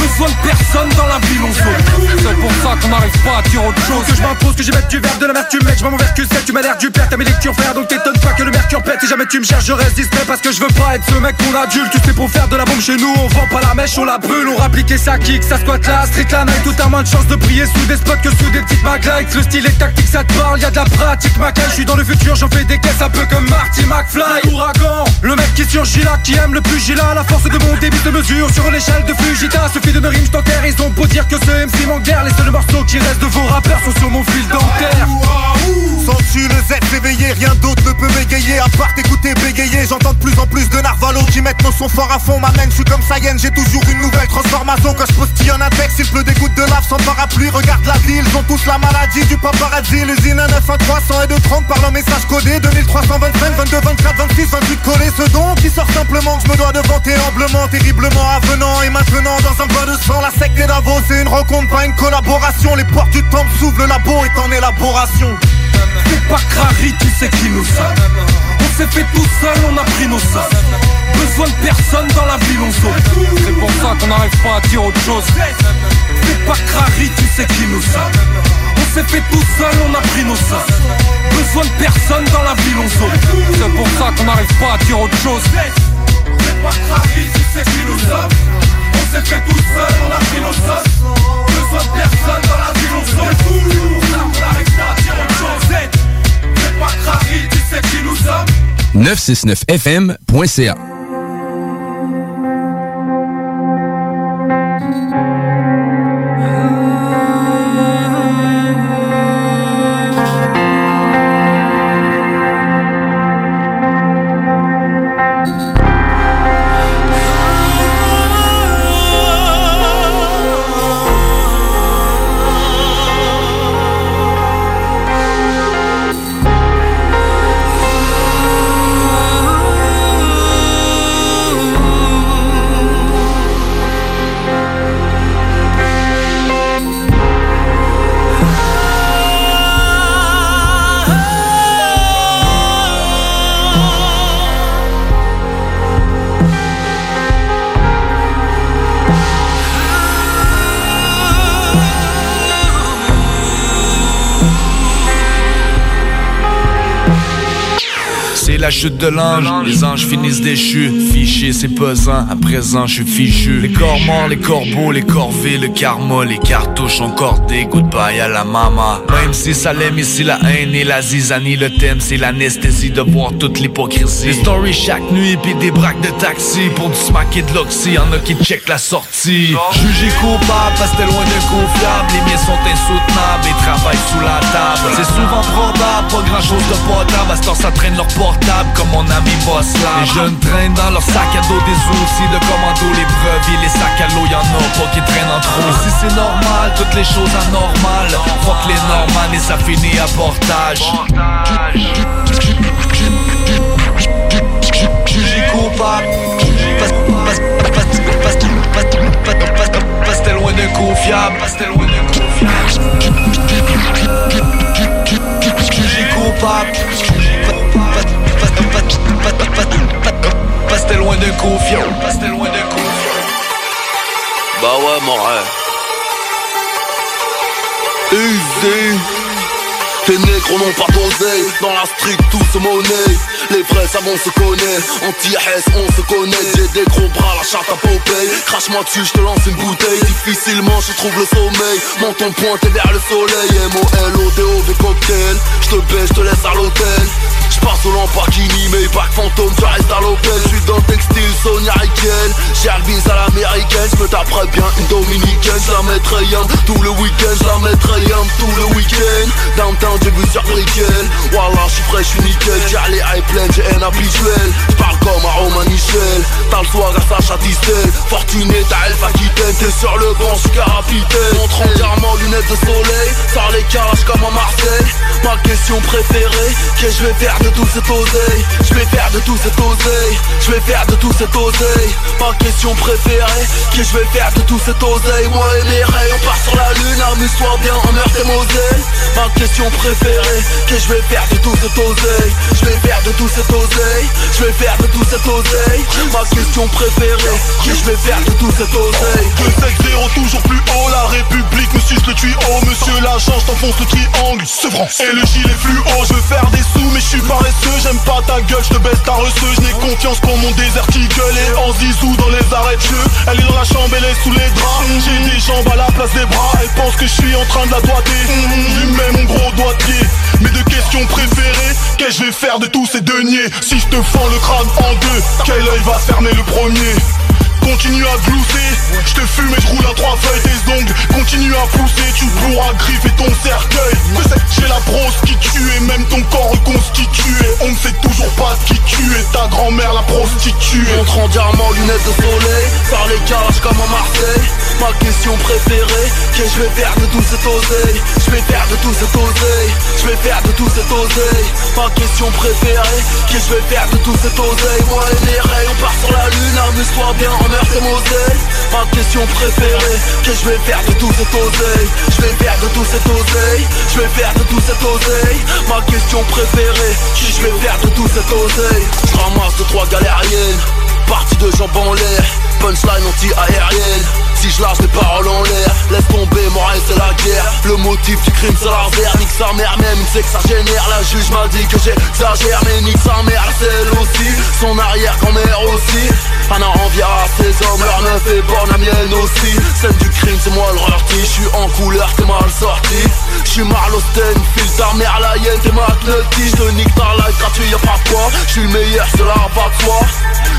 Personne dans la ville, on zone C'est pour ça qu'on n'arrive pas à dire autre chose. Que je m'impose, que j'y mette du verre, de l'amertume Mec, je mon verre que tu m'as l'air du père T'as mes lectures frère, donc t'étonnes pas que le mercure pète. Si jamais tu me cherches, je reste discret Parce que je veux pas être ce mec pour adulte. Tu sais pour faire de la bombe chez nous On vend pas la mèche, on la brûle On rappliquer sa kick, ça squatte la street la night. Tout a moins de chance de briller sous des spots que sous des petites maglites Le style est tactique, ça te parle, y'a de la pratique Macal, je suis dans le futur, j'en fais des caisses un peu comme Marty McFly. Ouragan, le mec qui surgit là, qui aime le plus Gila La force de mon débit de mesure sur l'échelle de Fujita. Suffit de me rime, je ils ont beau dire que ce MC manque d'air Les seuls morceaux qui restent de vos rappeurs sont sur mon fil dentaire. Sens-tu le Z s'éveiller, rien d'autre ne peut m'égayer À part t'écouter bégayer, j'entends de plus en plus de narvalo Qui mettent nos sons forts à fond, m'amène, je suis comme Saiyan J'ai toujours une nouvelle transformation. Quand je postille un index, il pleut des gouttes de lave sans parapluie. Regarde la ville, ils ont tous la maladie du paparazzi. L'usine 1 9 1 300 et 2 30 par leur message codé. 2325, 22, 24, 26, 28 collés. Ce don qui sort simplement que je me dois de vanter humblement Terriblement avenant. Et maintenant dans un de sang La des Davos, c'est une rencontre, pas une collaboration. Les portes du temple s'ouvrent, le labo est en élaboration. C'est pas Crary, tu sais qui nous sommes. On s'est fait tout seul, on a pris nos sommes. Besoin de personne dans la ville, on zone C'est pour ça qu'on n'arrive pas à dire autre chose. C'est pas Crary, tu sais qui nous sommes. On s'est fait tout seul, on a pris nos sommes. Besoin de personne dans la ville, on zone C'est pour ça qu'on n'arrive pas à dire autre chose. C'est pas tu sais qui nous sommes s'est fait tout seul, on a pris nos sommes Besoin de personne dans la ville, on pour ça qu'on n'arrive pas à dire autre chose C'est pas Crary, tu sais qui nous sommes. 969fm.ca chute de l'ange, les anges finissent déchus. Fiché, c'est pesant, à présent je suis fichu. Les corps morts, les corbeaux, les corvées, le karma, les cartouches encordées. Goodbye à la mama. Même si ça l'aime ici, la haine et la zizanie, le thème c'est l'anesthésie de voir toute l'hypocrisie. Des stories chaque nuit, puis des braques de taxi pour du smack et de l'oxy. Y'en a qui check la sortie. Jugé coupable, parce que loin de confiable. Les miens sont insoutenables et travaillent sous la table. C'est souvent probable, pas grand chose de potable. À ce temps, ça traîne leur portable comme mon ami Boss Les jeunes traînent dans leur sac à dos des outils de commando, les brevis, les sacs à l'eau, y'en a pas qui traînent en trop. Si c'est normal, toutes les choses anormales. Fuck les normales et ça finit à portage. Coupable. Parce parce que t'es loin de confiable. Parce que t'es loin de confiable. Pastel loin de confiant. Pastel loin de confiant. Bah ouais, morin. Easy. tes négros n'ont pas posé dans la street tout se monnaie. Les vrais savants se connaissent, anti-RS on se connaît. J'ai des gros bras, la charte à Popeye. Crache-moi dessus, je te lance une bouteille. Difficilement je trouve le sommeil. Menton pointé vers le soleil. M-O-L-O-D-O-V cocktail. Je te baisse, je te laisse à l'hôtel. J'passe au Lamborghini, mais pas fantôme, tu restes à l'Opel J'suis dans le textile, Sonia Riquel J'ai bise à l'américaine, j'me taperais bien une dominicaine. J'la mettrais yam tout le week-end, j'la mettrais yam tout le week-end. Downtown, j'ai vu sur Brickell. Wallah, j'suis frais, j'suis nickel. J'ai les high plein, j'ai un habituel comme à Romain Michel. T'as le soir à Sacha Distel Fortuné, t'as Elf Aquitaine T'es sur le banc, j'suis capitaine Montre entièrement lunettes de soleil. Sors les calages comme à Marseille. Ma question préférée, qu'est-ce que je vais faire de tout cet oseille? Je vais faire de tout cet oseille. Je vais faire de tout cet oseille. Ma question préférée Que je vais faire de tout cet oseille? Moi et mes rayons on part sur la lune. Amuse-toi bien en meurtre et Moselle. Ma question préférée Que je vais faire de tout cet oseille? Je vais faire de tout cet oseille. Je vais faire de tout cet oseille. Ma question préférée Que je vais faire de tout cet oseille 2-7-0 toujours plus haut La République me suce le tuyau Monsieur l'agent je t'enfonce le triangle Sevran Et le gilet fluo Je veux faire des sous mais je suis paresseux J'aime pas ta gueule, je te baisse ta reçue Je n'ai confiance pour mon désert gueule Et en zizou dans les arrêts de jeu. Elle est dans la chambre, elle est sous les draps. J'ai des jambes à la place des bras Elle pense que je suis en train de la doigter. Lui mets mon gros doigt de pied Mes deux questions préférées Qu'est-ce que je vais faire de tous ces deniers Si je te fends le crâne en deux Quel œil va fermer le premier Continue à glousser, je te fume et je roule à trois feuilles tes ongles. Continue à pousser, tu pourras griffer ton cercueil. J'ai la brosse qui tue et même ton corps reconstitué On ne sait toujours pas qui tu es, ta grand-mère la prostituée. Montre en diamant, lunettes de soleil. Par les calages comme à Marseille. Ma question préférée que je vais faire de tout cet oseille? Je vais faire de tout cet oseille. Je vais faire de tout cet oseille. Ma question préférée que je vais faire de tout cet oseille? Moi et mes rayons on part sur la lune. Amuse-toi bien en Ma question préférée que je vais faire de tout cet oseille Je vais faire de tout cet oseille Je vais faire de tout cet oseille Ma question préférée que je vais faire de tout cet oseille Je ramasse de trois galériennes Partie de jambes en l'air. Punchline anti-aérienne Si je lâche des paroles en l'air Laisse tomber, rêve c'est la guerre. Le motif du crime c'est l'arrière Nique sa mère même, il sait que ça génère. La juge m'a dit que j'exagère Mais nique sa mère, c'est elle aussi. Son arrière-grand-mère aussi. Anna enviera ses hommes Leur neuf est bonne, la mienne aussi. Scène du crime, c'est moi le rorti Je suis en couleur, t'es mal sorti. Je suis Marlosten, file ta mère la hyène T'es McNulty, je te nique ta life gratuit Y'a pas quoi, je suis le meilleur, cela va de soi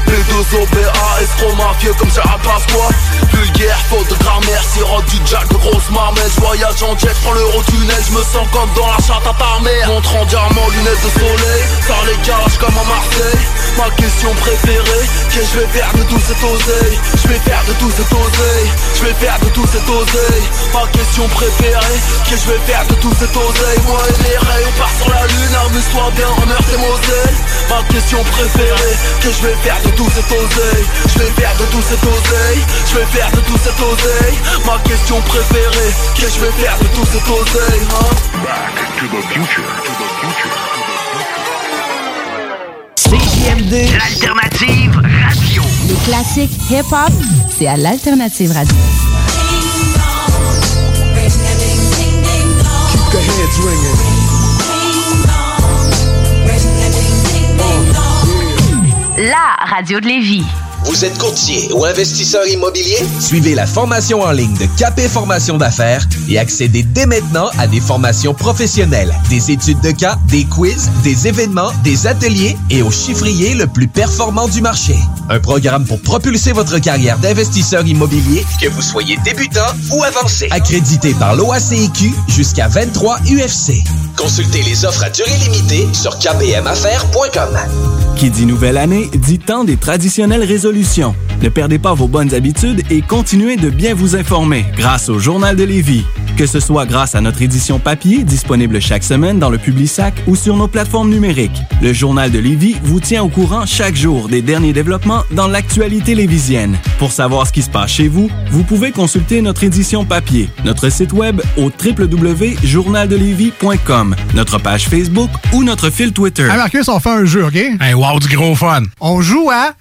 B2OBA, escroc mafieux comme Sarah Pasqua Vulgaire, faute de grammaire, sirote du jack grosse marmette Voyage en jet, prends l'euro-tunnel, je me sens comme dans la chatte à ta mère. Montre en diamant, lunettes de soleil, par les calages comme à Marseille. Ma question préférée, que je vais faire de tout cet oseille? Je vais faire de tout cet oseille, je vais faire de tout cet oseille. Ma question préférée, que je vais faire de tout cet oseille? Moi et mes rayons, on part sur la lune, amuse-toi bien en meurtre et Moselle Ma question préférée, que je vais faire de tout cet oseille? Je vais faire de tout cet oseille Je de tout cet oseille Ma question préférée Qu'est-ce que je vais faire de tout cet oseille hein? Back to the future. To the future. CJMD. L'alternative radio. Les classiques hip-hop, c'est à l'alternative radio. Keep the heads ringing La radio de Lévis. Vous êtes courtier ou investisseur immobilier? Suivez la formation en ligne de Capé Formation d'affaires et accédez dès maintenant à des formations professionnelles, des études de cas, des quiz, des événements, des ateliers et au chiffrier le plus performant du marché. Un programme pour propulser votre carrière d'investisseur immobilier, Que vous soyez débutant ou avancé. accrédité par l'OACIQ jusqu'à 23 UFC. Consultez les offres à durée limitée sur kpmaffaires.com. Qui dit nouvelle année, dit temps des traditionnelles résolutions. Ne perdez pas vos bonnes habitudes et continuez de bien vous informer grâce au Journal de Lévis. Que ce soit grâce à notre édition papier disponible chaque semaine dans le Publisac ou sur nos plateformes numériques. Le Journal de Lévis vous tient au courant chaque jour des derniers développements dans l'actualité lévisienne. Pour savoir ce qui se passe chez vous, vous pouvez consulter notre édition papier, notre site web au www.journaldelévis.com, notre page Facebook ou notre fil Twitter. Hey Marcus, on fait un jeu, OK? Hey, wow, du gros fun. On joue à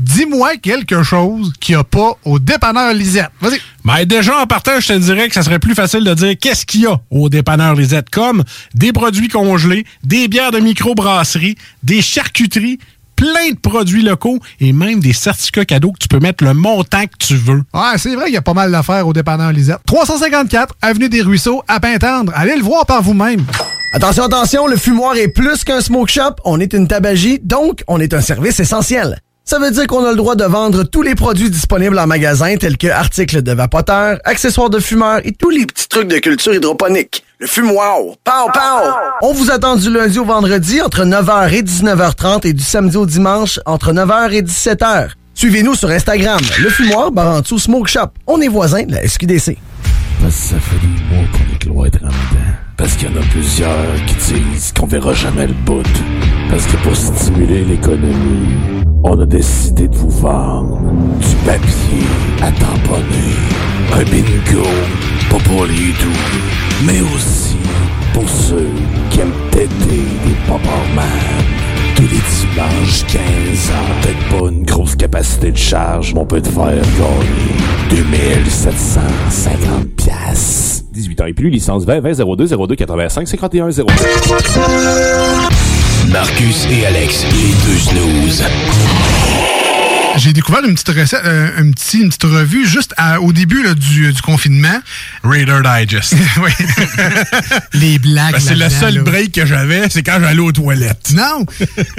dis-moi quelque chose qu'il n'y a pas au dépanneur Lisette. Vas-y. Ben déjà, en partant, je te dirais que ça serait plus facile de dire qu'est-ce qu'il y a au dépanneur Lisette, comme des produits congelés, des bières de microbrasserie, des charcuteries, plein de produits locaux et même des certificats cadeaux que tu peux mettre le montant que tu veux. Ouais, c'est vrai qu'il y a pas mal d'affaires au dépanneur Lisette. 354 Avenue des Ruisseaux, à Pintendre. Allez le voir par vous-même. Attention, attention, le fumoir est plus qu'un smoke shop. On est une tabagie, donc on est un service essentiel. Ça veut dire qu'on a le droit de vendre tous les produits disponibles en magasin, tels que articles de vapoteurs, accessoires de fumeurs et tous les petits trucs de culture hydroponique. Le fumoir. Pow, pow! On vous attend du lundi au vendredi entre 9h et 19h30 et du samedi au dimanche entre 9h et 17h. Suivez-nous sur Instagram, le fumoir Barantou Smoke Shop. On est voisins de la SQDC. Parce ça fait qu'on. Parce qu'il y en a plusieurs qui disent qu'on verra jamais le bout. Parce que pour stimuler l'économie, on a décidé de vous vendre du papier à tamponner. Un bingo, pas pour les doux, mais aussi pour ceux qui aiment têter des pop tous les dimanches 15 ans. Peut-être pas une grosse capacité de charge, mais on peut te faire gagner 2750 piastres. 18 ans et plus, licence 20 20 02 02 85 51 02. Marcus et Alex, les deux snooze. J'ai découvert une petite recette, euh, un petit, une petite revue juste à- au début là, du, du confinement. Raider Digest. oui. Les blagues. Ben, c'est le seul là. break que j'avais, c'est quand j'allais aux toilettes. Non,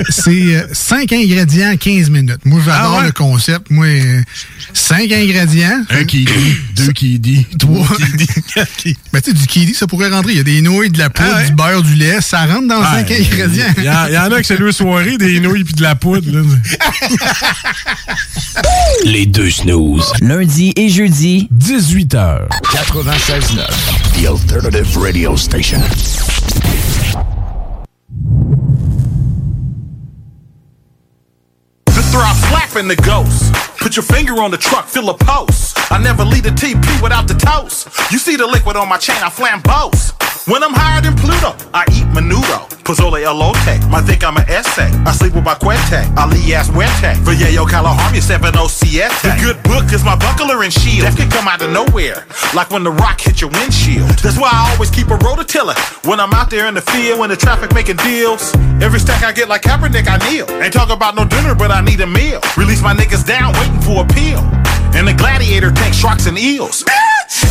c'est 5 ingrédients, 15 minutes. Moi, j'adore Ah ouais? le concept. Moi, 5 ingrédients. Un qui dit, deux qui dit, trois qui Ben, tu sais, du kiwi, ça pourrait rentrer. Il y a des nouilles, de la poudre, Ah ouais? du beurre, du lait. Ça rentre dans 5 Ouais, ingrédients. Il y, en- il y en a que c'est deux soirées, des nouilles puis de la poudre. là. Les deux snooze. Lundi et jeudi, 18h. 96.9, The Alternative Radio Station. The throb slapping the ghost. Put your finger on the truck, fill a post. I never leave a TP without the toast. You see the liquid on my chain, I flambeaus. When I'm higher than Pluto, I eat menudo. Pozole elote, I think I'm an essay. I sleep with my cuente, alias Wente. Vallejo, California, 70 Siete. The good book is my buckler and shield. Death can come out of nowhere, like when the rock hit your windshield. That's why I always keep a rototiller. When I'm out there in the field, when the traffic making deals. Every stack I get like Kaepernick, I kneel. Ain't talking about no dinner, but I need a meal. Release my niggas down, waiting for a peel. And the gladiator tank sharks and eels.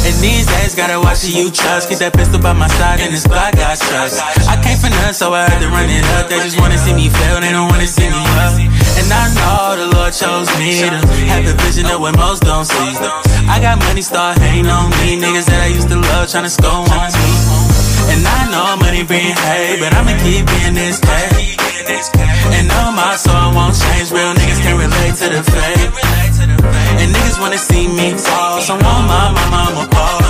And these days, gotta watch who you trust. Keep that pistol by my side and this Glock got trust. I came for none, so I had to run it up. They just wanna see me fail, they don't wanna see me up. And I know the Lord chose me to have a vision of what most don't see. I got money, start hating on me. Niggas that I used to love, tryna score on me. And I know money bring hate, but I'ma keep being this cat. And know my soul won't change. Real niggas can relate to the fake. And niggas wanna see me fall, so want my mama, I'ma ball.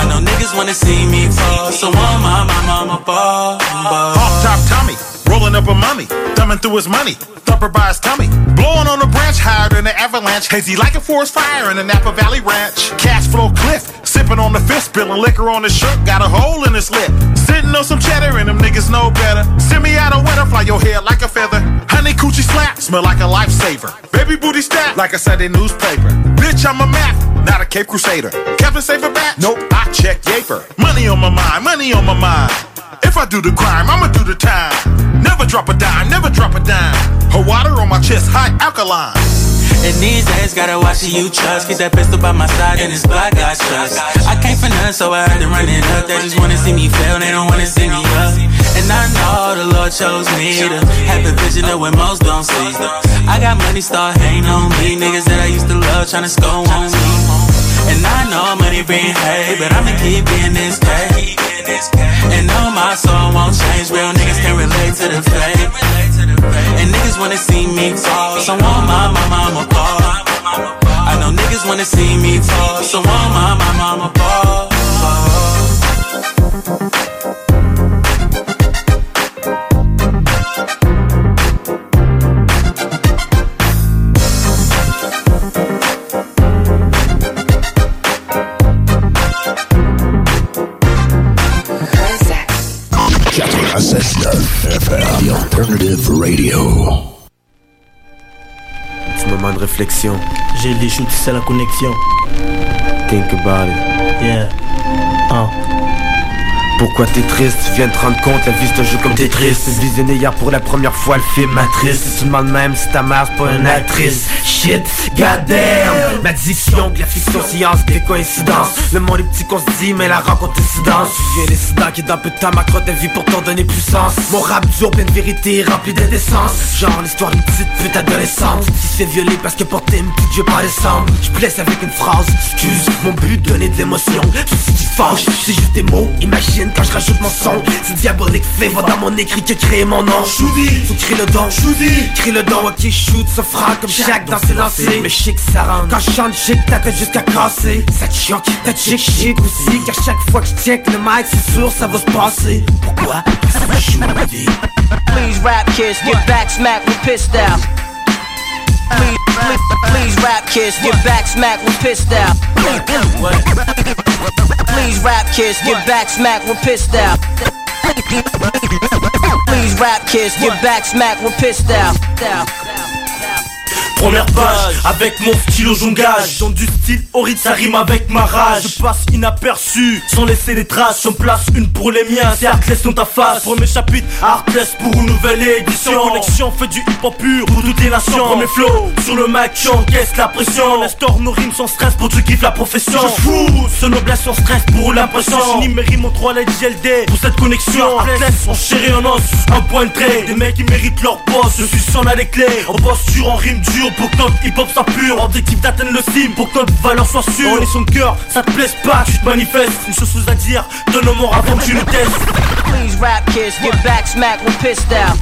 I know niggas wanna see me fall, so want my mama, I'ma ball. Off top Tommy, rolling up a mummy, thumbing through his money, thumper by his tummy, blowing on a branch higher than an avalanche, hazy like a forest fire in the Napa Valley Ranch. Cash flow cliff, sipping on the fifth, spilling liquor on his shirt, got a hole in his lip. Sitting on some cheddar and them niggas know better. Send me out of winter, fly your hair like a feather. Honey coochie slap, smell like a lifesaver. Baby booty stat, like a Sunday newspaper. Bitch, I'm a map, not a Cape Crusader. Captain Saver bat, nope, I check Yaper. Money on my mind, money on my mind. If I do the crime, I'ma do the time. Never drop a dime, never drop a dime. Her water on my chest, high alkaline. And these days, gotta watch who you trust. Keep that pistol by my side and this Glock got trust. I came for none, so I had to run it up. They just wanna see me fail, they don't wanna see me up. And I know the Lord chose me to have a vision of what most don't see. I got money, start hating on me. Niggas that I used to love, tryna score on me. And I know money bring hate, but I'ma keep being this cat. And know my soul won't change. Real niggas can relate to the fake. And niggas wanna see me fall, so want my mama, I'ma ball. I know niggas wanna see me fall, so want my réflexion. J'ai des shoots, c'est la connexion. Think about it. Yeah. Ah. Pourquoi t'es triste Tu viens de te rendre compte, la vie c'est un jeu comme Tetris. Visionné hier pour la première fois le film Matrice. Si tu demandes même si ta mère pas une actrice. Shit, goddamn! Ma diction de la fiction science des coïncidences. Le monde est petit qu'on se dit mais la rencontre incidence Tu viens l'incident qui dans peu de temps ma crotte vie pour t'en donner puissance. Mon rap dur plein de vérité rempli d'indécence. Genre l'histoire d'une petite pute adolescente Qui se fait violer parce que porter une petite je pas décembre Je blesse avec une phrase, excuse. Mon but donner de l'émotion C'est juste des mots, imagine quand je rajoute mon son. C'est diabolique va dans mon écrit que créer mon nom. Choudi, faut créer le don, Choudi Crée le don, ok, shoot, se fera comme chaque dans ses lancers. Mais chic ça rentre, quand je chante chic, ta tête jusqu'à casser. Ça te choque, ta chic chic aussi. Car chaque fois que je check le mic, c'est sûr, ça va se passer. Pourquoi? Choudi Please rap kids, get back smack with pissed out. Please, please, please rap kids, get back smack with pissed out. Please rap kids, get back smack with pissed out. Please rap kids, get back smack with pissed out. Première page, avec mon stylo jongage Dans du style horrible, ça rime avec ma rage. Je passe inaperçu, sans laisser des traces. J'en place une pour les miens, c'est Artless dans ta face. Premier chapitre, Artless pour une nouvelle édition. Connexion, fait du hip-hop pur pour toutes les nations. Premier flow, sur le mic, j'encaisse la pression. L'instore nos rimes sans stress pour qui kiffent la profession. Je fous, ce noblesse sans stress pour l'impression. J'unis mes rimes en 3 lettres JLD pour cette connexion. Artless, en chéri en os, un point de trait. Des mecs qui méritent leur poste, je suis sans a les clés. En posture, en rime dure pour que notre hip-hop soit pur Objectif d'atteindre le cime pour que notre valeur soit sûre. On est son cœur, ça te plaise pas, tu te manifestes. Une chose à dire, donne mon avant que tu le testes Please rap kids, get back smack with pissed out.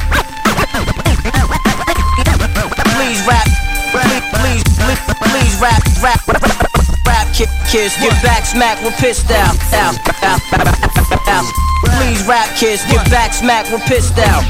Please rap, please, please, please, please rap, rap, rap, kids, get back smack with pissed out. Out, out, out, out. Please rap kids, get back smack with pissed out.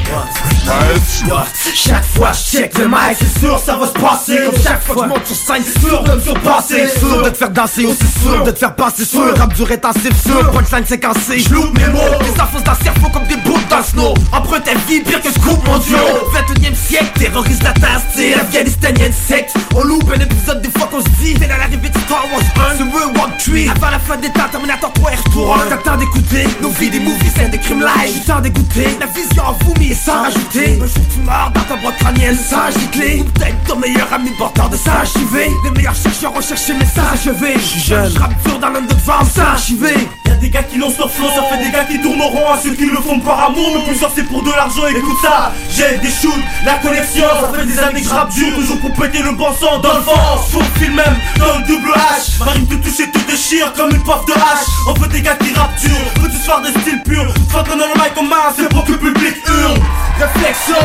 Chaque fois je check le mic, c'est sûr ça va se passer. Comme chaque fois que je monte sur scène, c'est sûr de me surpasser. Sûr de te faire danser aussi sûr de te faire passer. Sûr. Rap dur intensif sûr, punchline séquencé. Je loupe mes mots, les dans le cerveau comme des boules dans le snow. Emprunte ta vie pire que scoop mondiaux 21ème siècle, terrorise la terre, style. Afghanistanienne secte. On loupe un épisode des fois qu'on se dit C'est à l'arrivée de Star Wars 1 C'est World 3 Avant la fin des temps, Terminator 3 et retour 1 T'as le temps d'écouter nos vies, des movies, scènes de crimes live. J'ai d'écouter la vision en vous mais sans rajouter Un jour tu meurs dans ta boîte crânienne des clés, ou peut-être ton meilleur ami porteur de ça archivé Les meilleurs chercheurs cherché mais ça achevé Je suis jeune, je dur dans l'underground, ça archivé Y'a des gars qui lancent leur flow, ça fait des gars qui tournent au rond. À ceux qui le font par amour Mais plusieurs c'est pour de l'argent, écoute ça J'ai des shoots, la connexion, ça fait des années que je rappe dur. Toujours pour péter le bon sang dans le vent film même, dans le double H. Ma rime te touche et te déchire comme une paf de hache On veut des gars qui rappent dur, veux tu soir des styles purs. Soit qu'on a le mic en main, c'est pour que le public hurle. Réflexion,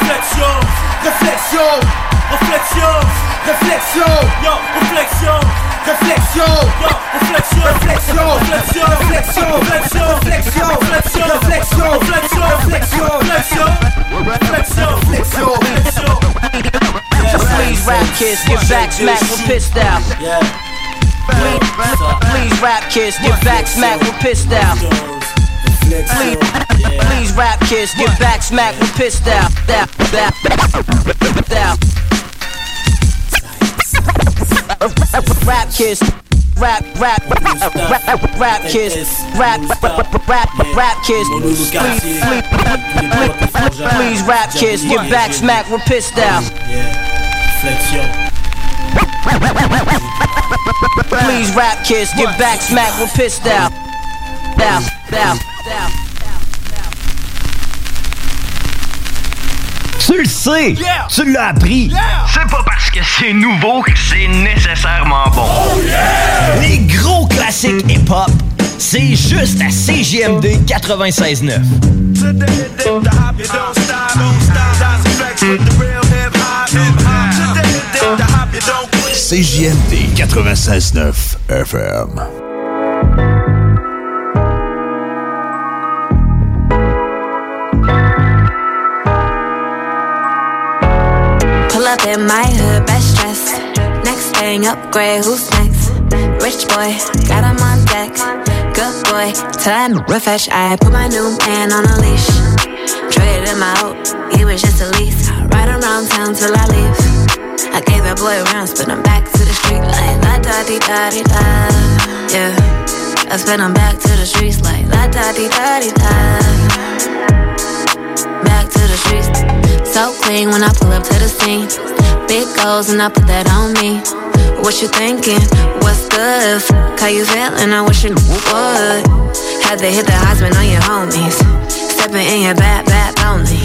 réflexion, réflexion, réflexion, réflexion, yo, Réflexion, réflexion, réflexion, réflexion, réflexion, réflexion, réflexion, réflexion, réflexion, réflexion, réflexion, réflexion, Please rap kids, get back smack with pissed out. Please, please rap kids, get back smack with pissed out. Please, please rap kids, get back smack with pissed out. Out, out, out. Rap kids, rap, rap, rap, rap rap kids, rap, rap, rap, rap kids. Please, please, please, please rap kids, get back smack. With pissed out. Please rap kids, get back smack. With pissed out. Out, out, out. Tu le sais! Tu l'as appris! C'est pas parce que c'est nouveau que c'est nécessairement bon. Les gros classiques hip-hop, c'est juste à CJMD 96.9. CJMD 96.9 FM. Thing, upgrade, who's next? Rich boy, got him on deck. Good boy, time refresh. I put my new man on a leash. Traded him out, he was just a lease. Ride around town till I leave. I gave that boy rounds, but I'm back to the street like la da di da. di da. Yeah, I spin them back to the streets like la da di da di da. Back to the streets, so clean when I pull up to the scene. Big goals and I put that on me. What you thinking? What's good? F- How you feeling? I wish you would. Had to hit the Heisman on your homies. Stepping in your bad, bad lonely.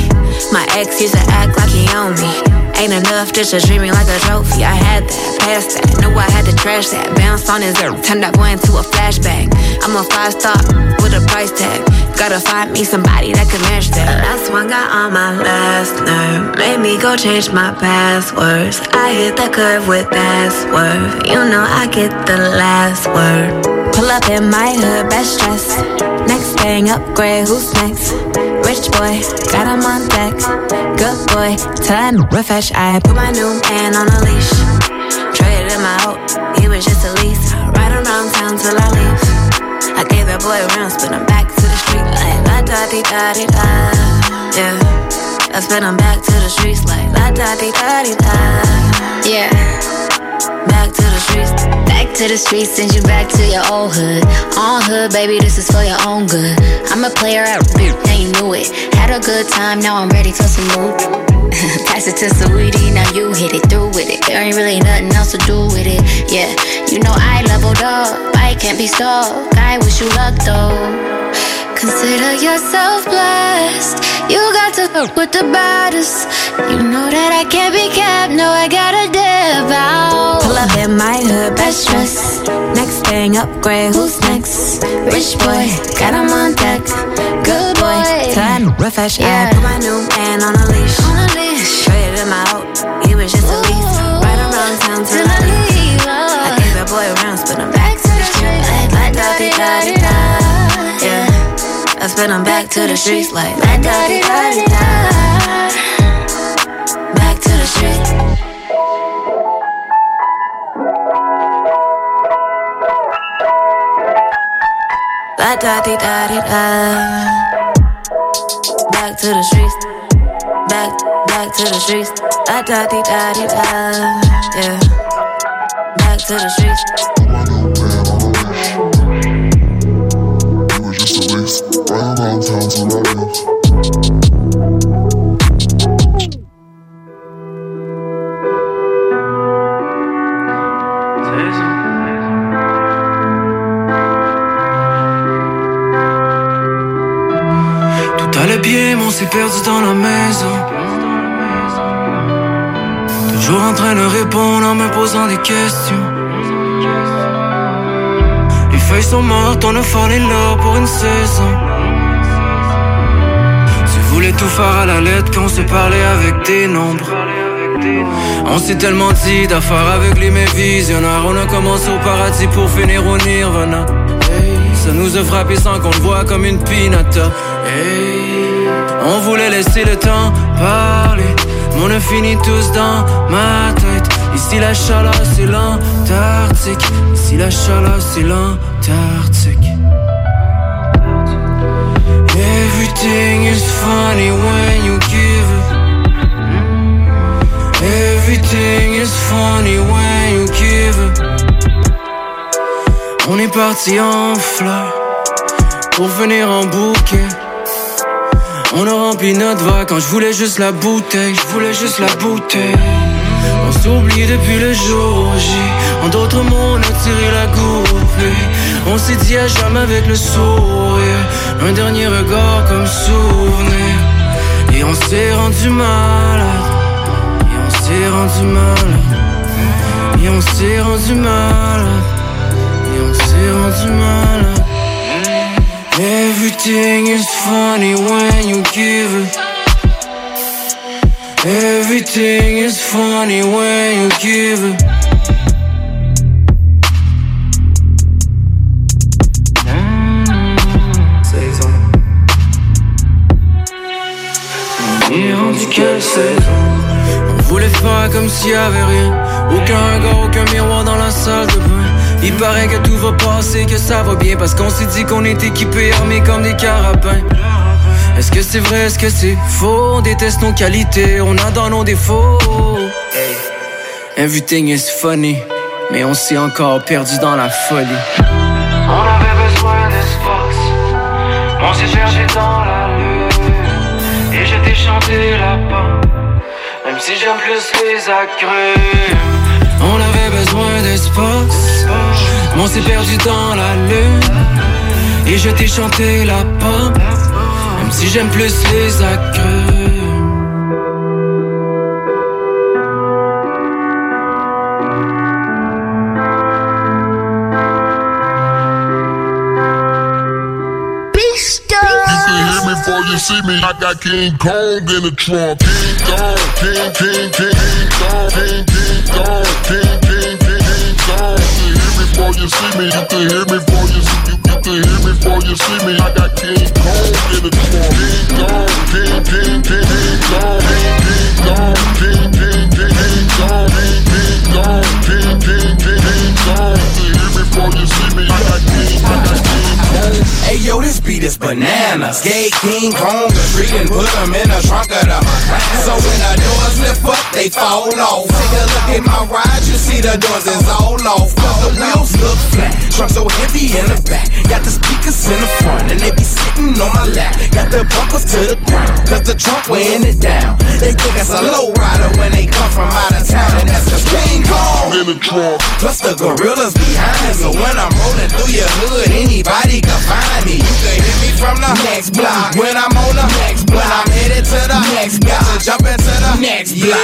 My ex used to act like he owned me. Ain't enough just to me like a trophy. I had that, passed that, knew I had to trash that. Bounced on his ear, turned that boy into a flashback. I'm a five star with a price tag. Gotta find me somebody that can match that. Last one got on my last nerve. Made me go change my passwords. I hit the curve with that swerve. You know I get the last word. Pull up in my hood, best dress. Next thing upgrade, who's next? Rich boy, got him on deck. Good boy, time refresh. I put my new man on a leash. Traded him out, he was just a lease. Ride around town till I leave. I gave that boy a round, him back to the street like la da di da di da. Yeah, I spin him back to the streets like la da di da di da. Yeah, back to the streets. Back to the streets, send you back to your old hood. On hood, baby, this is for your own good. I'm a player at and you knew it. Had a good time, now I'm ready to salute. Pass it to Saweetie, now you hit it through with it. There ain't really nothing else to do with it. Yeah, you know I leveled up, I can't be stuck. I wish you luck though. Consider yourself blessed. You got to fuck with the baddest. You know that I can't be kept. No, I gotta dip out. Pull up in my hood, best dress. Next thing upgrade, who's next? Rich boy, got him on deck. Good boy, time refresh. I put my new man on a leash. Traded him out, he was just a lease. Right around town till I spin him back to the streets like la da di da di da. Back to the streets. La da di da di da. Back to the streets. Back, back to the streets. La da di da di da. Yeah. Back to the streets. Tout allait bien, mais on s'est perdu dans la maison. Toujours en train de répondre en me posant des questions. Les feuilles sont mortes, on a fallu là pour une saison. Voulais tout faire à la lettre quand on se parlait avec des nombres. On s'est tellement dit d'affaires avec les mêmes visionnaires. On a commencé au paradis pour finir au nirvana. Ça nous a frappé sans qu'on le voit comme une pinata. On voulait laisser le temps parler. Mais on a fini tous dans ma tête. Ici la chaleur c'est l'Antarctique. Ici la chaleur c'est l'Antarctique. Everything is funny when you give. Everything is funny when you give. On est parti en fleurs pour venir en bouquet. On a rempli notre vague quand je voulais juste la bouteille, je voulais juste la bouteille. On s'oublie depuis le jour J. En d'autres mots, on a tiré la goupille. On s'est dit à jamais avec le sourire. Un dernier regard comme souvenir. Et on s'est rendu malade. Et on s'est rendu malade. Et on s'est rendu malade. Et on s'est rendu malade. Everything is funny when you give it. Everything is funny when you give it. S'il y avait rien. Aucun regard, aucun miroir dans la salle de bain. Il paraît que tout va passer, que ça va bien Parce qu'on s'est dit qu'on est équipés, armés comme des carabins Est-ce que c'est vrai, est-ce que c'est faux? On déteste nos qualités, on a dans nos défauts Everything is funny Mais on s'est encore perdu dans la folie. On avait besoin d'espace. On s'est perdu dans la lune. Et je t'ai chanté là-bas. Même si j'aime plus les agrumes. On avait besoin d'espace. On s'est perdu dans la lune. Et je t'ai chanté la pomme. Même si j'aime plus les agrumes. See me. I got King Kong in the trunk. You see King. King King, King, King, King King, King King, King, King, King King, King King, King, King, King. Hey yo, this beat is bananas. King Kong a treat and put him in the trunk of the So when the doors lift up, they fall off. Take a look at my ride, you see the doors is all off. Cause the wheels look flat, trunk so heavy in the back. Got the speakers in the front and they be sitting on my lap. Got the bumpers to the ground, cause the trunk weighing it down. They think it's a low rider when they come from out of town, and that's cause King Kong in the trunk. Plus the gorillas behind me, so when I'm rolling through your hood, anybody can find me. You can hear me from the next block when I'm on the next block. When I'm headed to the next block, to jump into the next block.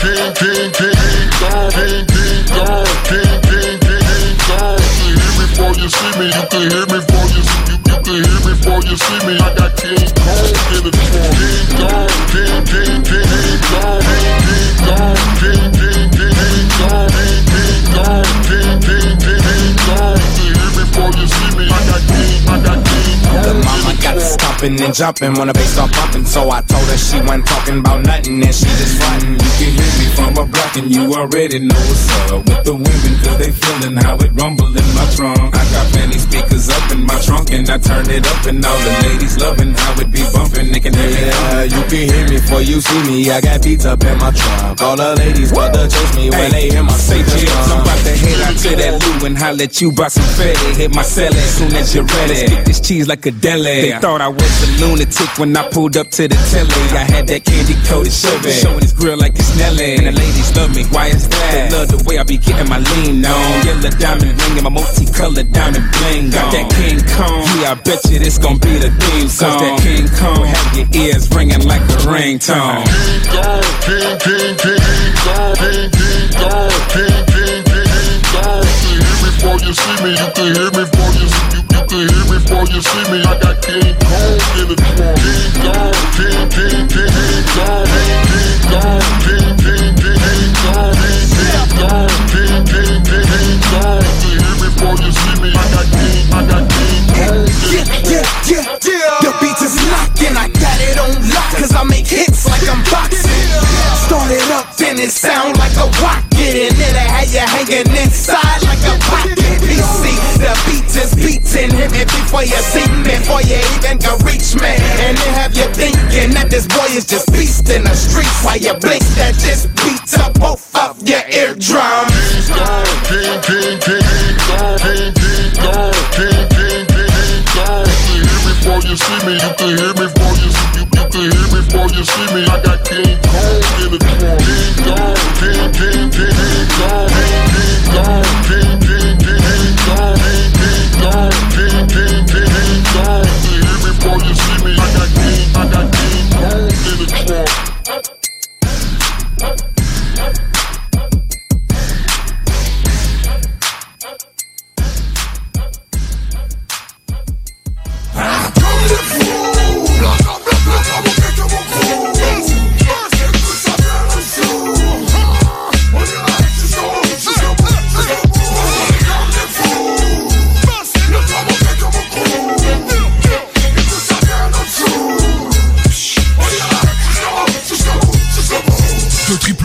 King, King, King, King Kong, King, King Kong, King, King, King, King Kong. You can hear me before you see me. You can hear me before you see you, you can hear me before you see me. I got King Kong in the trunk. King Kong, King, King, King, King Kong, King, King Kong, King, King, King, King Kong, King, King Kong, King, King, King, King Kong. You can hear me before you see me. I got King, I got The mama got to stomping and jumping when the bass start bumping. So I told her she wasn't talking about nothing and she just frontin'. You can hear me from a block and you already know what's up with the women cause they feeling how it rumble in my trunk. I got many speakers up in my trunk and I turn it up and all the ladies loving how it be bumping. They can hear me. Yeah, you can hear me before you see me. I got beats up in my trunk. All the ladies want to chase me when they hear my Say speakers I'm about to head out to that Lou and holler at you about some fatty. Hit my as soon as you're ready. Stick this cheese like a deli. They thought I was a lunatic when I pulled up to the telly. I had that candy coated Chevy, showing his grill like it's Nelly. And the ladies love me, why is that? They love the way I be getting my lean on. Yellow diamond ring and my multicolored diamond bling Got that King Kong, yeah, I bet you this gon' be the theme song. Cause that King Kong have your ears ringing like a ringtone. King Kong, King, King, King, King Kong, King, King Kong, King, King, King, King Kong. You can hear me before you see me. You can hear me before you You hear before you see me. I got King Kong in the trunk. King Kong, King, King, King, King Kong, King, King Kong, King, King, King, King Kong, King, King Kong, King, King, King, King Kong. Can hear before you see me. I got King, I got King Kong in the Yeah, trunk. yeah, yeah, yeah. The beat is knocking, I got it on lock. Cause I make hits like I'm boxing. Start it up, then it sound like a rocket. And it'll have you hanging inside like a pocket. PC, the beat is beating. Hit me before you see me, before you even can reach me. And it have you thinking that this boy is just beast in the streets. While you blink, that just beats up both of your eardrums. King, King, King, King Kong, King, King Kong, King, King, King, King Kong. You can hear me before you see me. You can hear me before you see see me. I got King Kong in the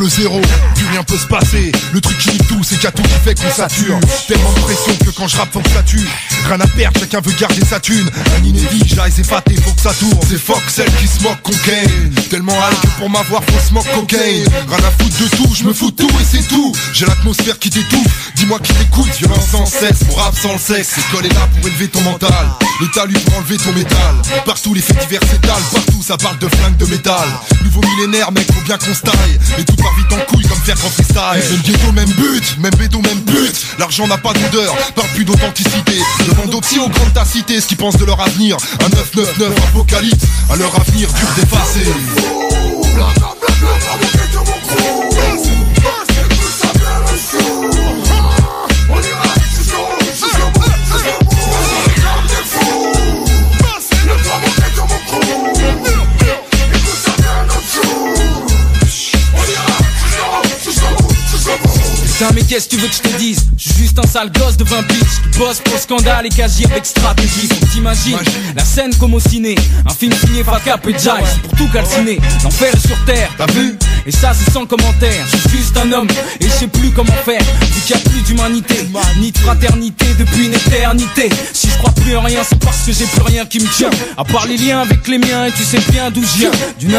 2-0 peut se passer. Le truc qui tout, c'est qu'il y a tout qui fait qu'on sature. Tellement de pression que quand je rappe, faut que ça tue. Rien à perdre, chacun veut garder sa thune. Un inédit, j'arrive c'est faté, faut que ça tourne. C'est fuck celle qui se moque cocaine. Tellement high que pour m'avoir, faut se moque cocaine. Rien à foutre de tout, je me fous tout et c'est tout. J'ai l'atmosphère qui t'étouffe. Dis-moi qui t'écoute, violence sans cesse. Mon rap sans le sexe, l'école est là pour élever ton mental. Le talus pour enlever ton métal. Partout les faits divers s'étalent, partout ça parle de flingue de métal. Nouveau millénaire, mec, faut bien qu'on se taille. Mais tout part vite en couille comme faire Même ghetto, même but, même bédo, même but. L'argent n'a pas d'odeur, parle plus d'authenticité. Demande aux petits aux grandes ta cité ce qu'ils pensent de leur avenir. Un 999 apocalypse, à leur avenir dur d'effacer. Qu'est-ce que tu veux que je te dise? Je suis juste un sale gosse de 20 piges. Qui bosse pour scandale et quasi avec stratégie. T'imagines la scène comme au ciné. Un film signé Facap et Jive pour tout calciner. L'enfer est sur terre, t'as vu? Et ça c'est sans commentaire. Je suis juste un homme et je sais plus comment faire. Vu qu'il y a plus d'humanité Ni de fraternité depuis une éternité. Si je crois plus en rien c'est parce que j'ai plus rien qui me tient. À part les liens avec les miens et tu sais bien d'où je viens. Du 9-3,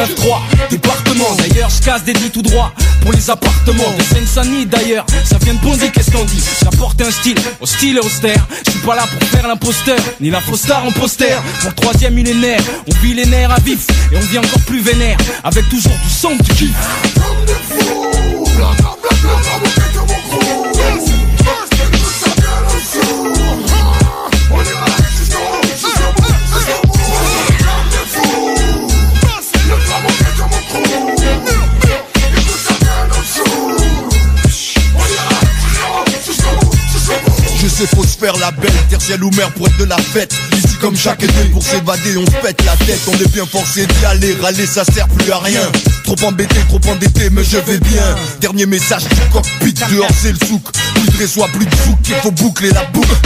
département. D'ailleurs je casse des lits tout droit pour les appartements. De Seine-Saint-Denis d'ailleurs ça vient de Bondy, qu'est-ce qu'on dit J'apporte un style, au style austère Je suis pas là pour faire l'imposteur, ni la fausse star en poster. Pour le troisième millénaire, on vit les nerfs à vif Et on vit encore plus vénère, avec toujours du son du kiff Faut se faire la belle, tertielle ou mer pour être de la fête. Ici comme chaque été pour s'évader on se pète la tête. On est bien forcé d'y aller, râler ça sert plus à rien. Trop embêté, trop endetté mais je vais bien. Dernier message du cockpit, dehors c'est le souk. Plus de réseau, plus de souk, il faut boucler la boucle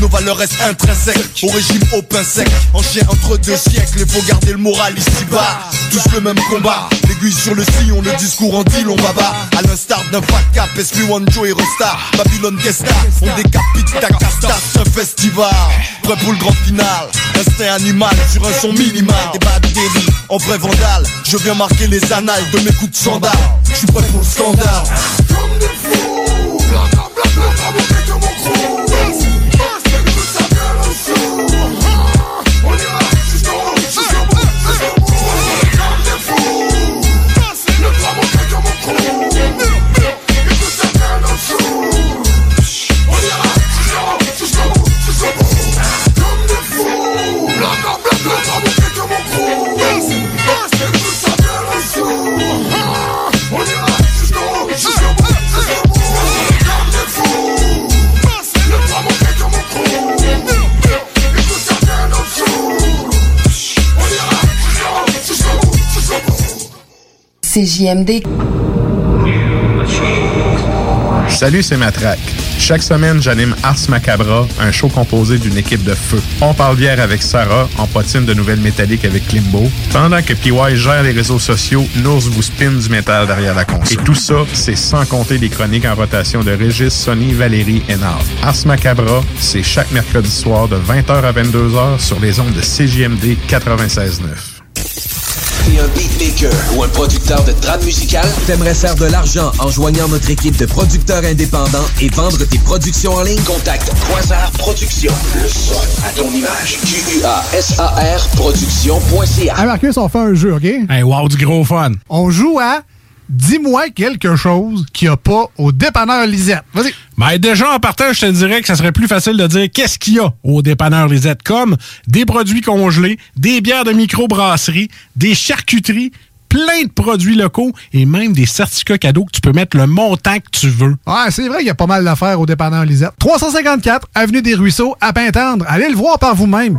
nos valeurs restent intrinsèques Au régime au pain sec, en chien entre deux siècles Il faut garder le moral ici bas Tous le même combat, l'aiguille sur le sillon, le discours en dit long baba. À l'instar d'un cap, SQ1 Joe et Resta Babylone Gesta, on décapite ta c'est un festival. Prêt pour le grand final, instinct animal sur un son minimal. Des bactéries, en vrai vandale. Je viens marquer les annales de mes coups de sandales. Je suis prêt pour le scandale CJMD. Salut, c'est Matraque. Chaque semaine, j'anime Ars Macabra, un show composé d'une équipe de feu. On parle bière avec Sarah, on potine de nouvelles métalliques avec Klimbo. Pendant que PY gère les réseaux sociaux, Nours vous spin du métal derrière la console. Et tout ça, c'est sans compter les chroniques en rotation de Régis, Sonny, Valérie et Nav. Ars Macabra, c'est chaque mercredi soir de 20h à 22h sur les ondes de CJMD 96.9. Beatmaker ou un producteur de trame musicale? T'aimerais faire de l'argent en joignant notre équipe de producteurs indépendants et vendre tes productions en ligne? Contacte Quasar Productions. Le son à ton image. Q-U-A-S-A-R Productions.ca. Hey Marcus, on fait un jeu, OK? Hey, wow, du gros fun. On joue à Dis-moi quelque chose qu'il n'y a pas au dépanneur Lisette. Vas-y. Ben déjà, en partant, je te dirais que ça serait plus facile de dire qu'est-ce qu'il y a au dépanneur Lisette, comme des produits congelés, des bières de microbrasserie, des charcuteries, plein de produits locaux et même des certificats cadeaux que tu peux mettre le montant que tu veux. Ouais, c'est vrai qu'il y a pas mal d'affaires au dépanneur Lisette. 354 Avenue des Ruisseaux, à Pintendre. Allez le voir par vous-même.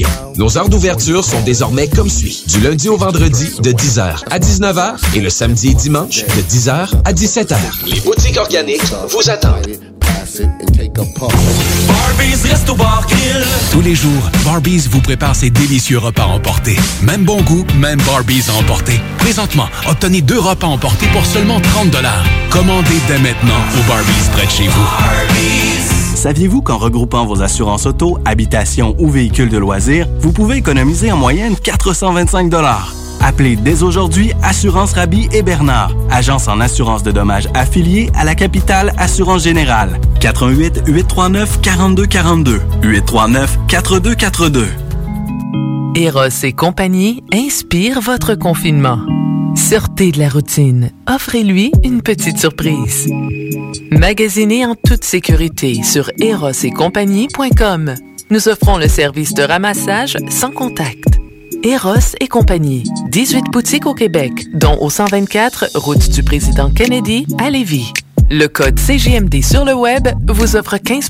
Nos heures d'ouverture sont désormais comme suit. Du lundi au vendredi de 10h à 19h et le samedi et dimanche de 10h à 17h. Les boutiques organiques vous attendent. Barbies Resto Bar Grill. Tous les jours, Barbies vous prépare ses délicieux repas emportés. Même bon goût, même Barbies à emporter. Présentement, obtenez deux repas emportés pour seulement 30 Commandez dès maintenant au Barbies près de chez vous. Saviez-vous qu'en regroupant vos assurances auto, habitation ou véhicules de loisirs, vous pouvez économiser en moyenne 425 Appelez dès aujourd'hui Assurance Rabi et Bernard, agence en assurance de dommages affiliée à la capitale Assurance Générale. 88 839 4242 839 4242. Eros et compagnie inspire votre confinement. Sortez de la routine. Offrez-lui une petite surprise. Magasinez en toute sécurité sur erosetcompagnie.com. Nous offrons le service de ramassage sans contact. Eros et compagnie. 18 boutiques au Québec, dont au 124 route du président Kennedy à Lévis. Le code CGMD sur le web vous offre 15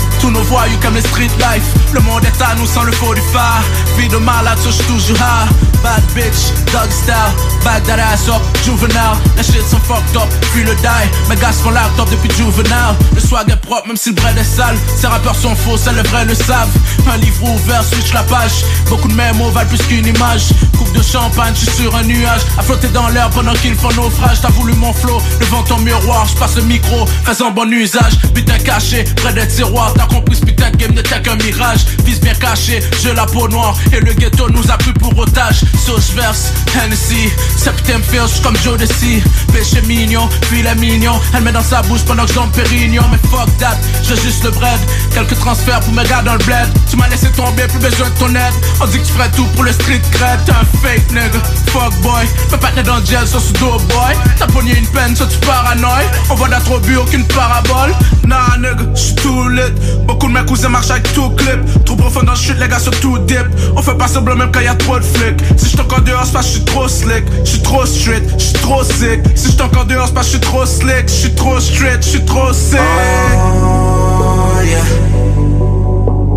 Tous nos voyous comme les street life. Le monde est à nous sans le faux du phare. Vie de malade, touche toujours hard Bad bitch, dog style. Back that juvenile. Les shit sont fucked up, puis le die. Mes gars font laptop depuis juvenile. Le swag est propre, même si le bread est sale. Ces rappeurs sont faux, c'est le vrai le savent. Un livre ouvert, switch la page. Beaucoup de mes mots valent plus qu'une image. Coupe de champagne, je suis sur un nuage. À flotter dans l'air pendant qu'ils font naufrage. T'as voulu mon flow, devant ton miroir. Je passe le micro, fais un bon usage. Putain caché, près des tiroirs compris putain de game n'était qu'un mirage. Fils bien caché, j'ai la peau noire. Et le ghetto nous a pris pour otage. Sauce verse, Hennessy Septembre Fields comme Joe Desi. Péché mignon, filet mignon Elle met dans sa bouche pendant que je donne Pérignon. Mais fuck that, j'ai juste le bread. Quelques transferts pour mes gars dans le bled. Tu m'as laissé tomber, plus besoin de ton aide. On dit que tu ferais tout pour le street cred. T'es un fake nigga, fuck boy. Me patiner dans le gel, ça c'est dope boy. T'as pogné une peine, ça tu paranoïe On voit d'attrobut, aucune parabole. Nah nigga, j'suis tout Beaucoup de mes cousins marchent avec tout clip Trop profond dans le chute, les gars sur tout dip On fait pas semblant même quand y a trop de flics Si j'suis encore dehors, c'est parce que j'suis trop slick J'suis trop street, j'suis trop sick Si j'suis encore dehors, c'est parce j'suis trop slick J'suis trop street, j'suis trop sick Oh yeah.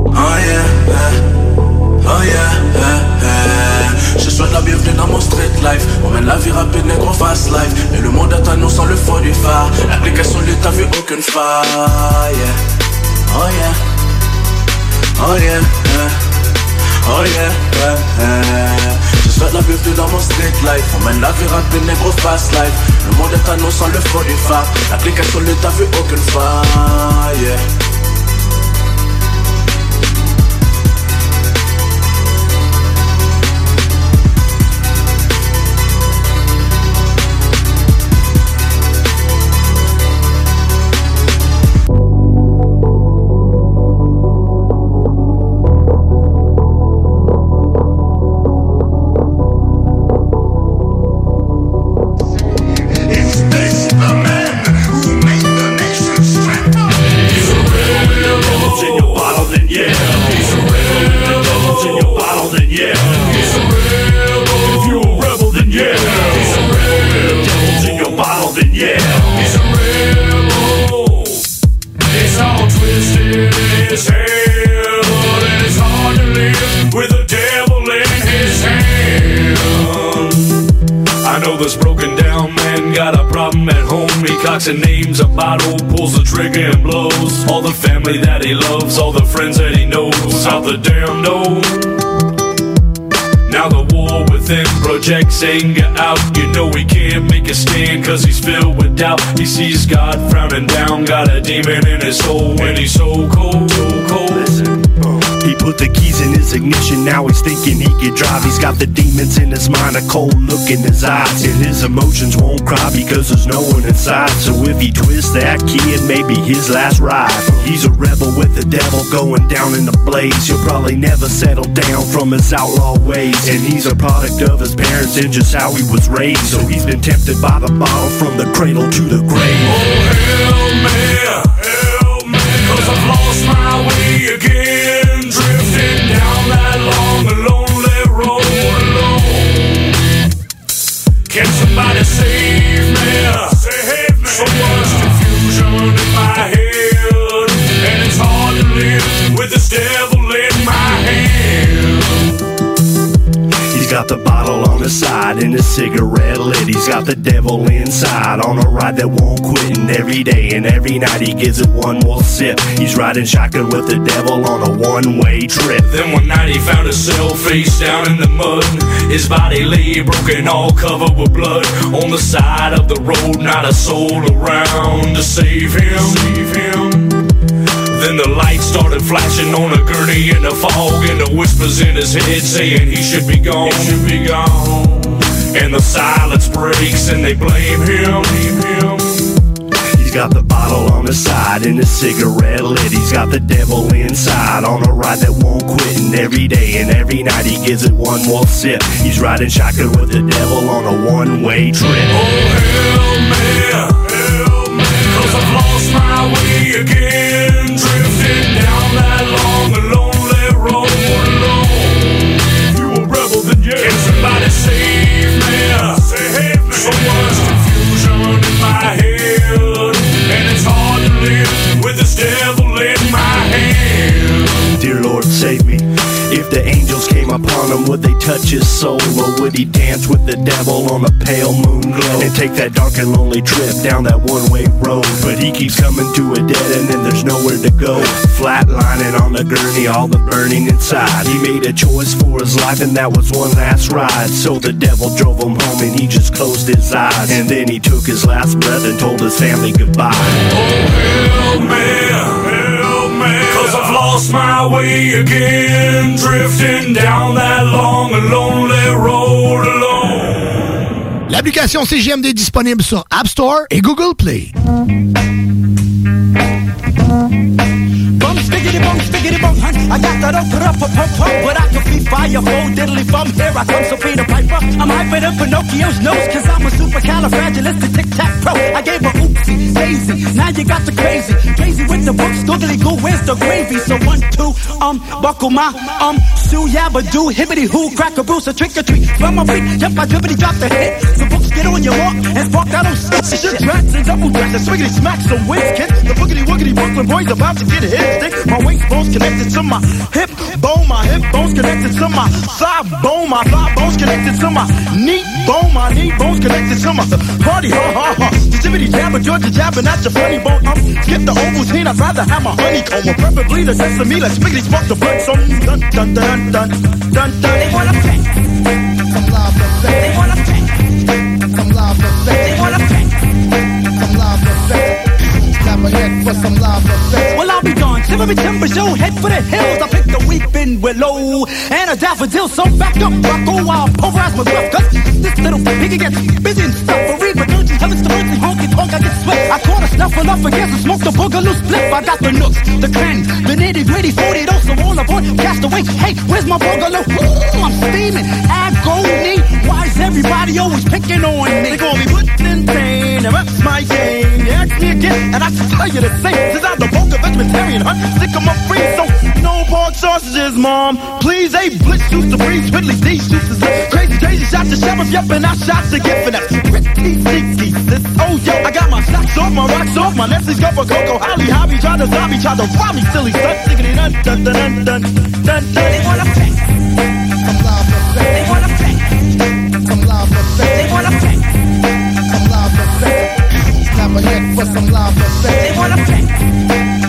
Oh yeah. yeah. Oh yeah. yeah, yeah. Je souhaite la bienvenue dans mon street life On mène la vie rapide, négro fast life Et le monde est à nous sans le fond du phare L'application lui t'as vu aucune faille. Oh yeah Oh yeah. Oh yeah, yeah, yeah. Je souhaite la bienvenue dans mon street life On mène la vie rapide, négro fast life Le monde est à nous sans le fond du phare L'application lui t'as vu aucune faille yeah. The damn door. Now the war within projects anger out. You know he can't make a stand cause he's filled with doubt. He sees God frowning down, got a demon in his soul, and he's so cold, so cold. He put the keys in his ignition. Now he's thinking he can drive. He's got the demons in his mind, a cold look in his eyes. And his emotions won't cry because there's no one inside. So if he twists that key, it may be his last ride. He's a rebel with the devil going down in the blaze. He'll probably never settle down from his outlaw ways. And he's a product of his parents and just how he was raised. So he's been tempted by the bottle from the cradle to the grave. Oh, Help me, help me, cause I've lost my way again. Got the bottle on the side and his cigarette lit. He's got the devil inside on a ride that won't quit. And every day and every night he gives it one more sip. He's riding shotgun with the devil on a one way trip. Then one night he found himself face down in the mud. His body lay broken, all covered with blood. On the side of the road, not a soul around to save him. Save him. Then the lights started flashing on a gurney in the fog, and the whispers in his head saying he should be gone. He should be gone. And the silence breaks, and they blame him. Blame him. He's got the bottle on his side and his cigarette lit. He's got the devil inside on a ride that won't quit. And every day and every night he gives it one more sip. He's riding shotgun with the devil on a one way trip. Oh, me, help me, cause I've lost my way again. Drifting down that long lonely road alone. You a rebel, then yeah. Can somebody save me? Save me. So much confusion in my head, the angels came upon him, would they touch his soul? Or would he dance with the devil on a pale moon glow? And take that dark and lonely trip down that one way road. But he keeps coming to a dead end and there's nowhere to go. Flatlining on the gurney, all the burning inside. He made a choice for his life and that was one last ride. So the devil drove him home and he just closed his eyes. And then he took his last breath and told his family goodbye. Oh, help me, help me, cause I've lost my way again. Drifting down that long and lonely road alone. L'application CGMD est disponible sur App Store et Google Play. I got that up up up up up, but I can be fire full diddly bum. Here I come, so Peter Piper. I'm hyping up Pinocchio's nose, cause I'm a supercalifragilistic tic tac pro. I gave her daisy. Now you got the crazy. Crazy with the books, googly goo, where's the gravy? So one, two, um, buckle my um shoe, yabba do, hibbity hoo, crack a bruise, a trick or treat. From my feet, jump, I dribbity drop the hit. So books get on your walk and spark that old shit. Shit, tracks and double tracks, and swiggity smack some whiz kids. The boogity woogity Brooklyn boys about to get a hit stick. My waist bones connected to my hip bone, my hip bones connected to my thigh bone, my thigh bones connected to my knee bone, my knee bones connected to my party, ha ha ha. The jibbity jabber, Georgia jabbing at your funny bone. Um, skip the Ovaltine, I'd rather have my honeycomb, or preferably the sesame. Let's spiggity spark the blood, so dun dun dun dun dun dun. They wanna pay some love, they wanna pay some love, they wanna pay some love, Clap a head for some lava Well, I'll be gone. Shivery timber show, head for the hills. I picked a weeping willow and a daffodil. So back up, Rocco, I'll pulverize my breath. Cause this little piggy gets busy and stuff. For reaper, urgent, heavens to earthly, honky tonk, I get sweat. I caught a snuffle up against and smoked a boogaloo split. I got the nooks, the crannies, the nitty gritty, 40 those, so all aboard, cast away. Hey, where's my boogaloo? Ooh, I'm steaming, agony. Why is everybody always picking on me? They call me Putin Pain, and that's my game. You ask me again, and I should tell you the same. Since I'm the of vegetarian hunt, sick of my free, so no pork sausages, mom. Please, a blitz juice to breeze, Ridley D juices. Crazy, crazy, shot the sheriff, yep, and I shot the gift, and that's pretty sneaky, sis. Oh, yo, I got my socks off, my rocks off, my Nestle's go for Coco Holly, Hobby, try to zombie, try to rob me, silly stuff, diggity dun dun dun dun dun dun dun. They wanna I'm here for some love and fame. They wanna fake.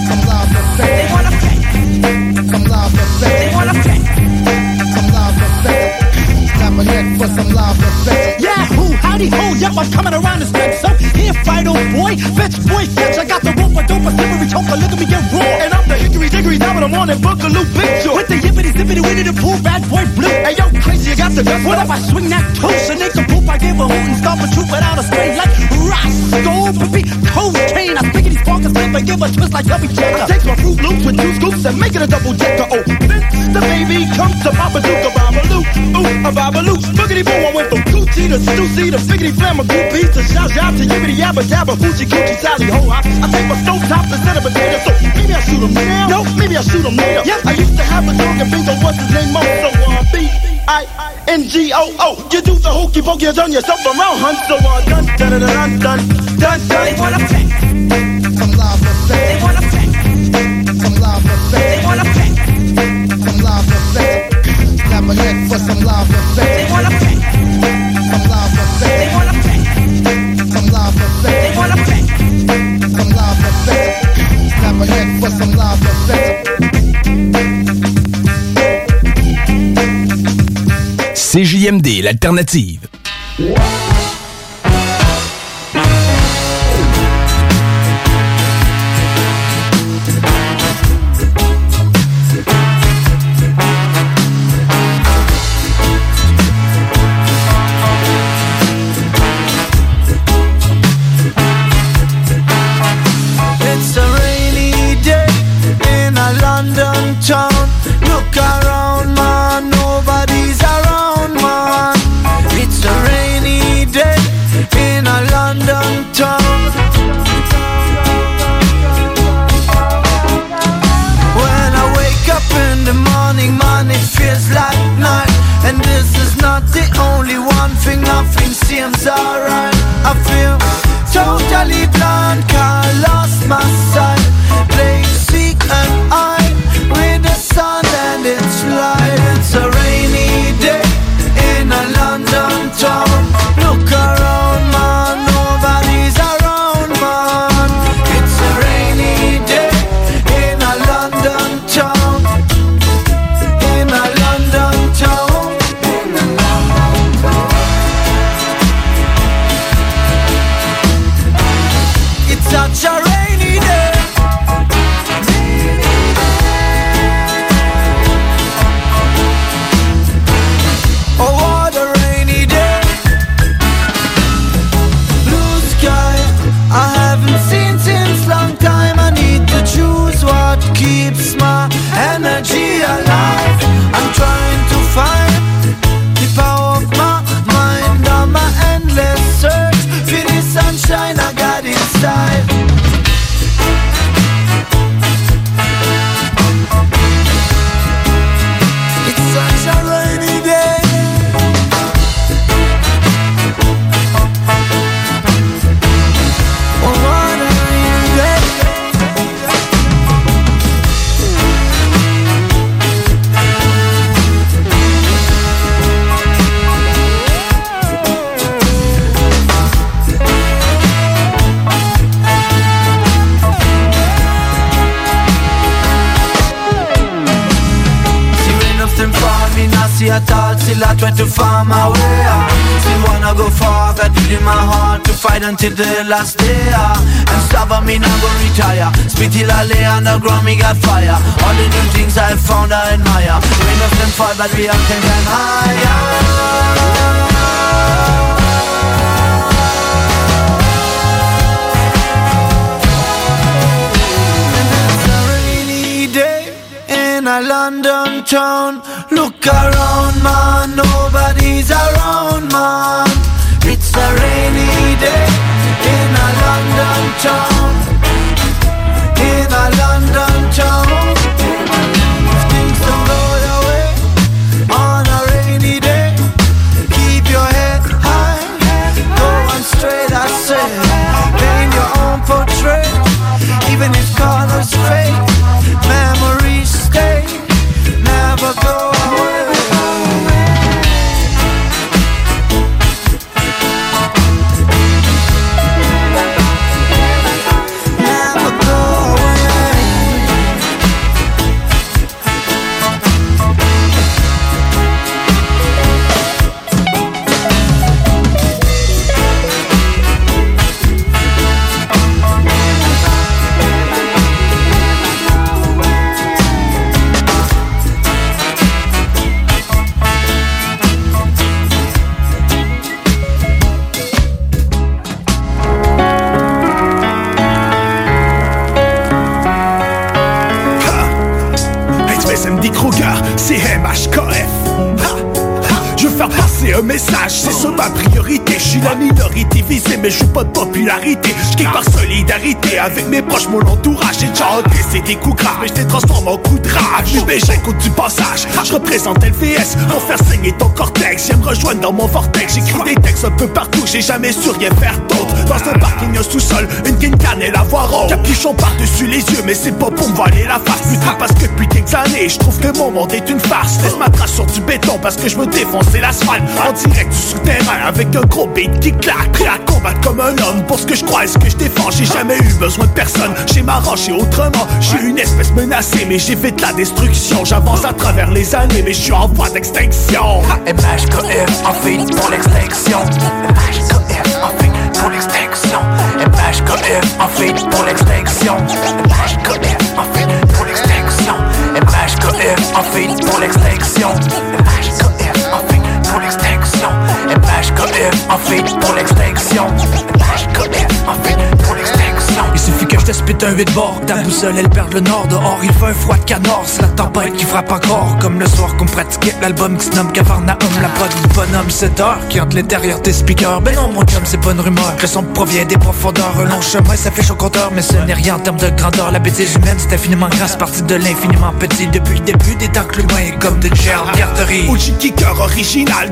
Some love and fame. They wanna fake. Some love and fame. They wanna fake. Some love and fame. I'm here for some love and fame howdy ho, yep, I'm coming around this next so here, fight, old boy, fetch, boy, fetch, I got the rope, a dope, a silvery choker, look at me get raw, and I'm the hickory dickory, now I'm on that boogaloo picture, with the Winnie the Winnie the Pooh, bad boy blue. Hey yo, crazy, you got the dust. What if I swing that toast make some poop? I give a hoot and stomp a troop without a spray like Roscoe, Pippi, cocaine. I spit these bonkers flip and give a twist like Chubby. I take my Fruit Loops with two scoops and make it a double decker. Oh, Vince, the baby comes to Papa Duke, a Babaloo. Ooh, a Babaloo. Boogity boo, I went from Gucci to Stussy to Figgity Flamma Groupie to Shout Shout to Yibbity Yabba Dabba Hoochie Coochie Sally Ho. I, I take my stove top instead of potato, so maybe I shoot 'em now. No, maybe I shoot 'em later. Yeah, I used to have a dog and bingo, what's his name? Mo, so uh, B. I N G O O. You do the hokey pokey, you turn yourself around, hun. So uh, dun dun dun dun dun dun dun. They wanna pack some lava sex. They wanna pack some lava sex. They wanna pack some lava sex. Snap a neck for some lava sex. They wanna pack CJMD, l'alternative. Seems alright. I feel totally I try to find my way out Still wanna go far, got it in my heart To fight until the last day. And stop me, not go retire. Spit till I lay the me got fire. All the new things I found I admire. Rain of them fall, but we up ten time higher. London town. Look around, man, nobody's around, man. It's a rainy day in a London town. In a London town. Things don't go your way on a rainy day, keep your head high, straight. I say, paint your own portrait, even if colors fade. Mais je suis pas de popularité. Je par solidarité avec mes proches, mon entourage. J'ai déjà encaissé des coups graves, mais je les transforme en coups de rage. Mais j'écoute du passage, je représente LVS pour faire saigner ton cortex. J'aime rejoindre dans mon vortex. J'écris des textes un peu partout, j'ai jamais su rien faire d'autre. Dans un parking, un sous-sol, une guinecane et la voix rose. Capuchon par-dessus les yeux, mais c'est pas pour me voiler la face. Putain, parce que depuis quelques années, je trouve que mon monde est une farce. Laisse ma trace sur du béton parce que je me défonce c'est l'asphalte. En direct du souterrain avec un gros beat qui claque. Prêt à combattre comme un homme pour ce que je crois et ce que je défends. J'ai jamais eu besoin de personne, j'ai m'arraché autrement. Je suis une espèce menacée mais j'ai fait de la destruction. J'avance à travers les années mais je suis en voie d'extinction. MHKF en fait pour l'extinction. En pour l'extinction. MHKF en fait pour l'extinction. MHKF en fait pour l'extinction. MHKF en fait pour l'extinction. MHKF en fait pour l'extinction. MHKF en fait pour l'extinction. Il suffit que je te spit un 8 bord Ta boussole elle perd le nord. Dehors il fait un froid de canard. C'est la tempête qui frappe encore Comme le soir qu'on pratiquait l'album qui se nomme Cavarnaum La prod du bonhomme 7 heures Qui entre l'intérieur tes speakers. Ben non mon chum c'est pas une rumeur. Le son provient des profondeurs. Un long chemin ça fait au compteur Mais ce n'est rien en termes de grandeur. La bêtise humaine c'est infiniment grâce Partie de l'infiniment petit. Depuis le début des temps que l'humain est comme de germe. Garderie. Ou kicker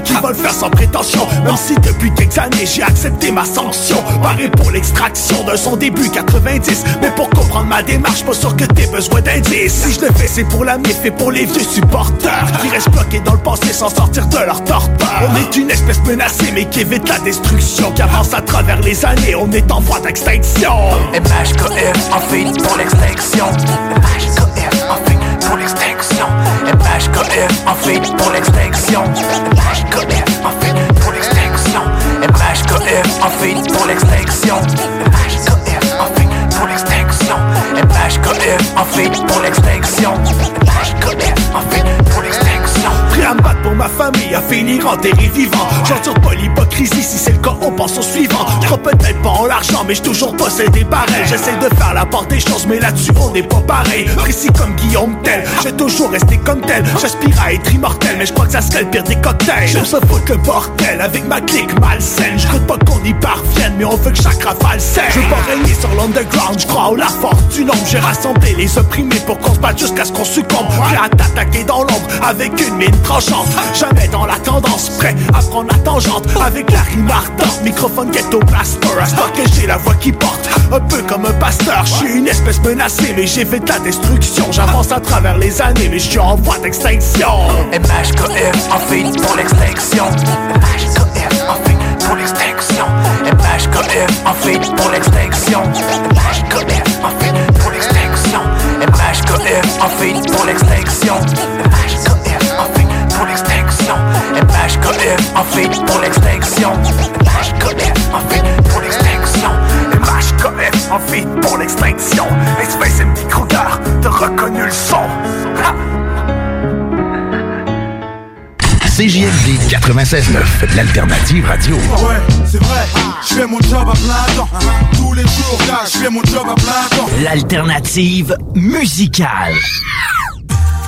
qui le faire sans prétention. Même si depuis quelques années j'ai accepté ma sanction. Paré pour l'extraction de son début 90 Mais pour comprendre ma démarche pas sûr que t'aies besoin d'indices. Si je le fais c'est pour la fait pour les vieux supporters. Qui restent bloqués dans le passé sans sortir de leur torpeur. On est une espèce menacée mais qui évite la destruction. Qui avance à travers les années, on est en voie d'extinction. MHKF en fait pour l'extinction. MHKF en pour l'extinction. MHKF en fait pour l'extinction. MHKF en fait pour l'extinction. MHKF en fait pour l'extinction. MHKF en fait pour l'extinction. MHKF en fait pour l'extinction. MHKF en fait pour l'extinction. Prêt à battre pour ma famille, à finir enterré vivant. J'entends pas l'hypocrisie, si c'est le cas on pense au suivant. Je crois peut-être pas en l'argent mais je toujours possédé pareil. J'essaie de faire la part des choses mais là-dessus on n'est pas pareil. Précis comme Guillaume Tell, j'ai toujours resté comme tel. J'aspire à être immortel mais je crois que ça serait le pire des cocktails. Je se foutre le bordel avec ma clique malsaine. Je pas qu'on y parvienne mais on veut que chaque rafale saigne. Je veux pas régner sur l'underground, je crois au la force du nombre J'ai rassemblé les opprimés pour qu'on se batte jusqu'à ce qu'on succombe. Prêt à t'attaquer dans l'ombre avec une mine tranchante. Jamais dans la tendance, prêt à prendre la tangente Avec la rime ardente, microphone ghetto blaster À ce que j'ai la voix qui porte, un peu comme un pasteur. Je suis une espèce menacée mais j'ai fait de la destruction. J'avance à travers les années mais je suis en voie d'extinction. MHKF en fait pour l'extinction. MHKF en fait pour l'extinction. MHKF en fait pour l'extinction. MHKF en fait pour l'extinction. MHKF en fait pour l'extinction. MHKF en fait pour l'extinction MHKF en fait pour l'extinction MHKF en fait pour l'extinction MHKF en fait pour l'extinction Espèce MD Kruger, t'as reconnu le son ha! CJMD 96.9, l'alternative radio. Ouais, c'est vrai, je fais mon job à plein temps. Tous les jours, là, je fais mon job à plein temps. L'alternative musicale.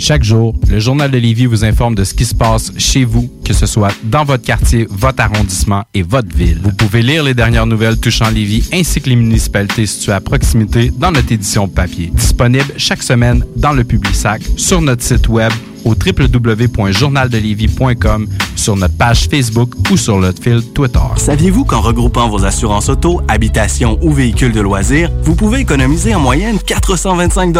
Chaque jour, le Journal de Lévis vous informe de ce qui se passe chez vous, que ce soit dans votre quartier, votre arrondissement et votre ville. Vous pouvez lire les dernières nouvelles touchant Lévis ainsi que les municipalités situées à proximité dans notre édition papier. Disponible chaque semaine dans le Publisac, sur notre site web au www.journaldelévis.com, sur notre page Facebook ou sur notre fil Twitter. Saviez-vous qu'en regroupant vos assurances auto, habitation ou véhicules de loisirs, vous pouvez économiser en moyenne 425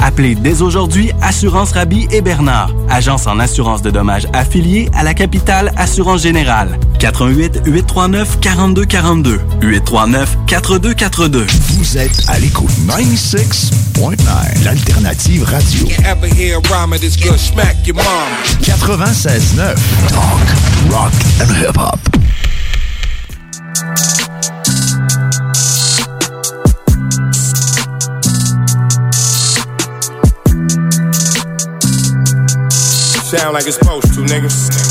Appelez dès aujourd'hui Assurance Rabi et Bernard, agence en assurance de dommages affiliée à la capitale Assurance Générale. 88 839 4242 839 4242. Vous êtes à l'écoute 96.9, l'alternative radio. Ever hear a rhyme this good smack your mom? 96.9, talk, rock and hip-hop. Sound like it's supposed to, nigga.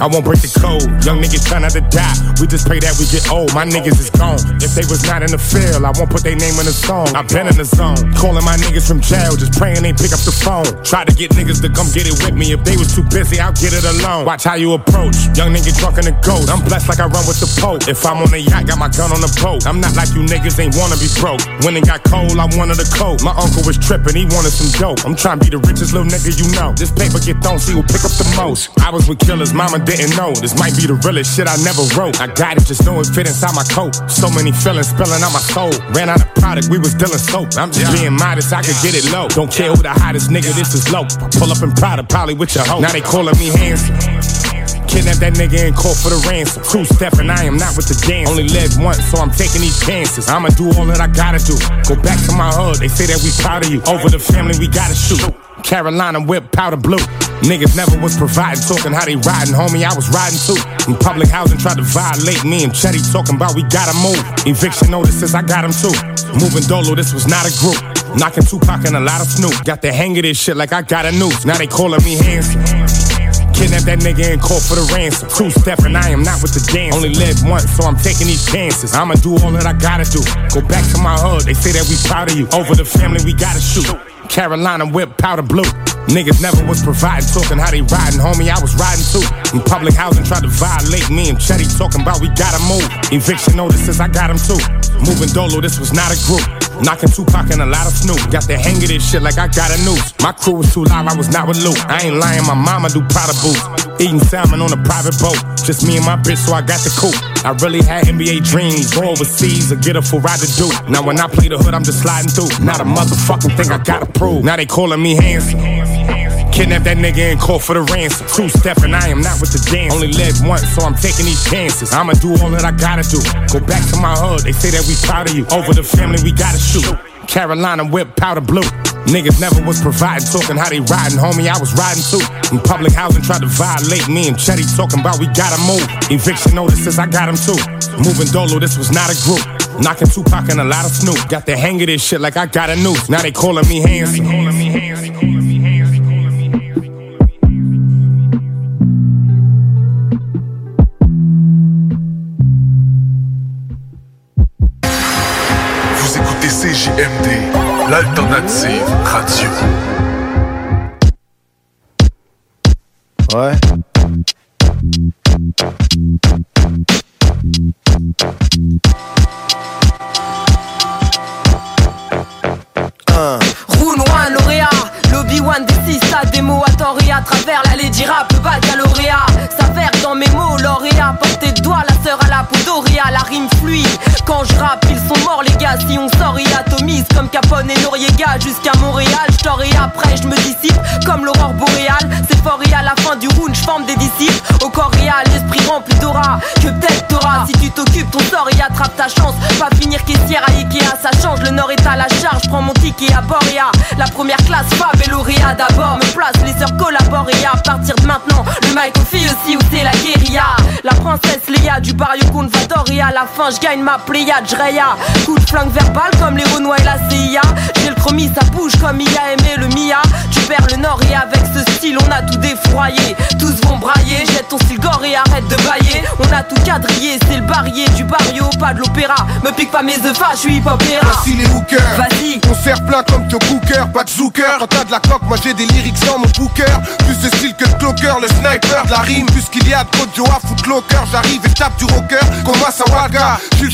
I won't break the code. Young niggas try not to die. We just pray that we get old. My niggas is gone. If they was not in the field, I won't put their name in the song. i been in the zone. Calling my niggas from jail, just praying they pick up the phone. Try to get niggas to come get it with me. If they was too busy, I'll get it alone. Watch how you approach. Young nigga drunk in the goat. I'm blessed like I run with the Pope. If I'm on a yacht, got my gun on the boat. I'm not like you niggas ain't wanna be broke. When it got cold, I wanted a coat. My uncle was tripping, he wanted some dope. I'm trying to be the richest little nigga you know. This paper get thrown, see who pick up the most. I was with killers, mama didn't know. This might be the realest shit I never wrote. I got it, just know it fit inside my coat. So many feelings spilling out my soul. Ran out of product, we was dealing soap. I'm just being modest, I could get it low. Don't care who the hottest nigga, this is low. Pull up in Prada, probably with your hoe. Now they calling me handsome. Kidnap that nigga and call for the ransom. Two step and I am not with the dance. Only live once, so I'm taking these chances. I'ma do all that I gotta do. Go back to my hood, they say that we proud of you. Over the family, we gotta shoot. Carolina whip powder blue. Niggas never was providing, talking how they riding, homie. I was riding too. In public housing, tried to violate me and Chetty talking about we gotta move. Eviction notices, I got them too. Moving dolo, this was not a group. Knocking Tupac and a lot of Snoop. Got the hang of this shit like I got a noose. Now they calling me handsome. Kidnap that nigga and call for the ransom. Two step and I am not with the dance. Only live once, so I'm taking these chances. I'ma do all that I gotta do. Go back to my hood, they say that we proud of you. Over the family, we gotta shoot. Carolina whip powder blue. Niggas never was providing, talking how they riding, homie. I was riding too. In public housing, tried to violate me and Chetty talking about we gotta move. Eviction notices, I got them too. Moving dolo, this was not a group. Knocking Tupac and a lot of Snoop. Got the hang of this shit like I got a noose. My crew was too live, I was not with Luke. I ain't lying, my mama do Prada boots. Eating salmon on a private boat. Just me and my bitch, so I got the coupe. I really had NBA dreams. Go overseas or get a full ride to do. Now when I play the hood, I'm just sliding through. Not a motherfucking thing I gotta prove. Now they calling me handsome. Kidnap that nigga and call for the ransom. Two and I am not with the dance. Only live once, so I'm taking these chances. I'ma do all that I gotta do. Go back to my hood, they say that we proud of you. Over the family, we gotta shoot. Carolina whip powder blue. Niggas never was providing, talking how they riding, homie. I was riding too. In public housing, tried to violate me and Chetty talking about we gotta move. Eviction notices, I got them too. Moving dolo, this was not a group. Knocking Tupac and a lot of Snoop. Got the hang of this shit like I got a noose. Now they calling me handsome. Vous CJMD, l'alternative radio. Ouais. Roux noir, lauréat, l'Obi-Wan des six stades, des mots à et à travers la lady rap, baccalauréat. S'avère dans mes mots, lauréat, portée de doigt, la sœur à la peau d'Oria, la rime fluide. Quand je rappe, ils sont morts les gars, si on sort, ils atomisent comme Capone et Noriega jusqu'à Montréal. Je et après, je me dissipe comme l'aurore boréale. C'est fort et à la fin du round, je forme des disciples. Au corps réel, l'esprit rempli d'aura. Que peut-être t'auras si tu t'occupes ton sort et attrape ta chance. Pas finir caissière à Ikea, ça change. Le nord est à la charge, prends mon ticket à Boria. La première classe, Fab et lauréat d'abord. Me place, les sœurs collaborent et à partir de maintenant, le mic aux filles aussi où c'est la guérilla. La princesse Léa du barrio Convador et à la fin, je gagne ma pléiade, Jreya. Coup de flingue verbal comme les Renois et la CIA. J'ai le chromie, ça bouge comme il a aimé le Mia. Tu perds le nord et avec ce style, on a tout défroyé. Tous vont brailler, jette ton style gore et arrête de bailler. On a tout quadrillé, c'est le barrier du barrio, pas de l'opéra. Me pique pas mes œufs, je suis hip Voici les hookers. Vas-y. On sert plein comme Joe Cooker, pas de zooker. Quand t'as de la coque, moi j'ai des lyrics dans mon booker. Plus de style que de clocker, le sniper de la rime. Plus qu'il y a de Joe à footlocker. J'arrive et tape du rocker, comme moi ça waga. J'ai le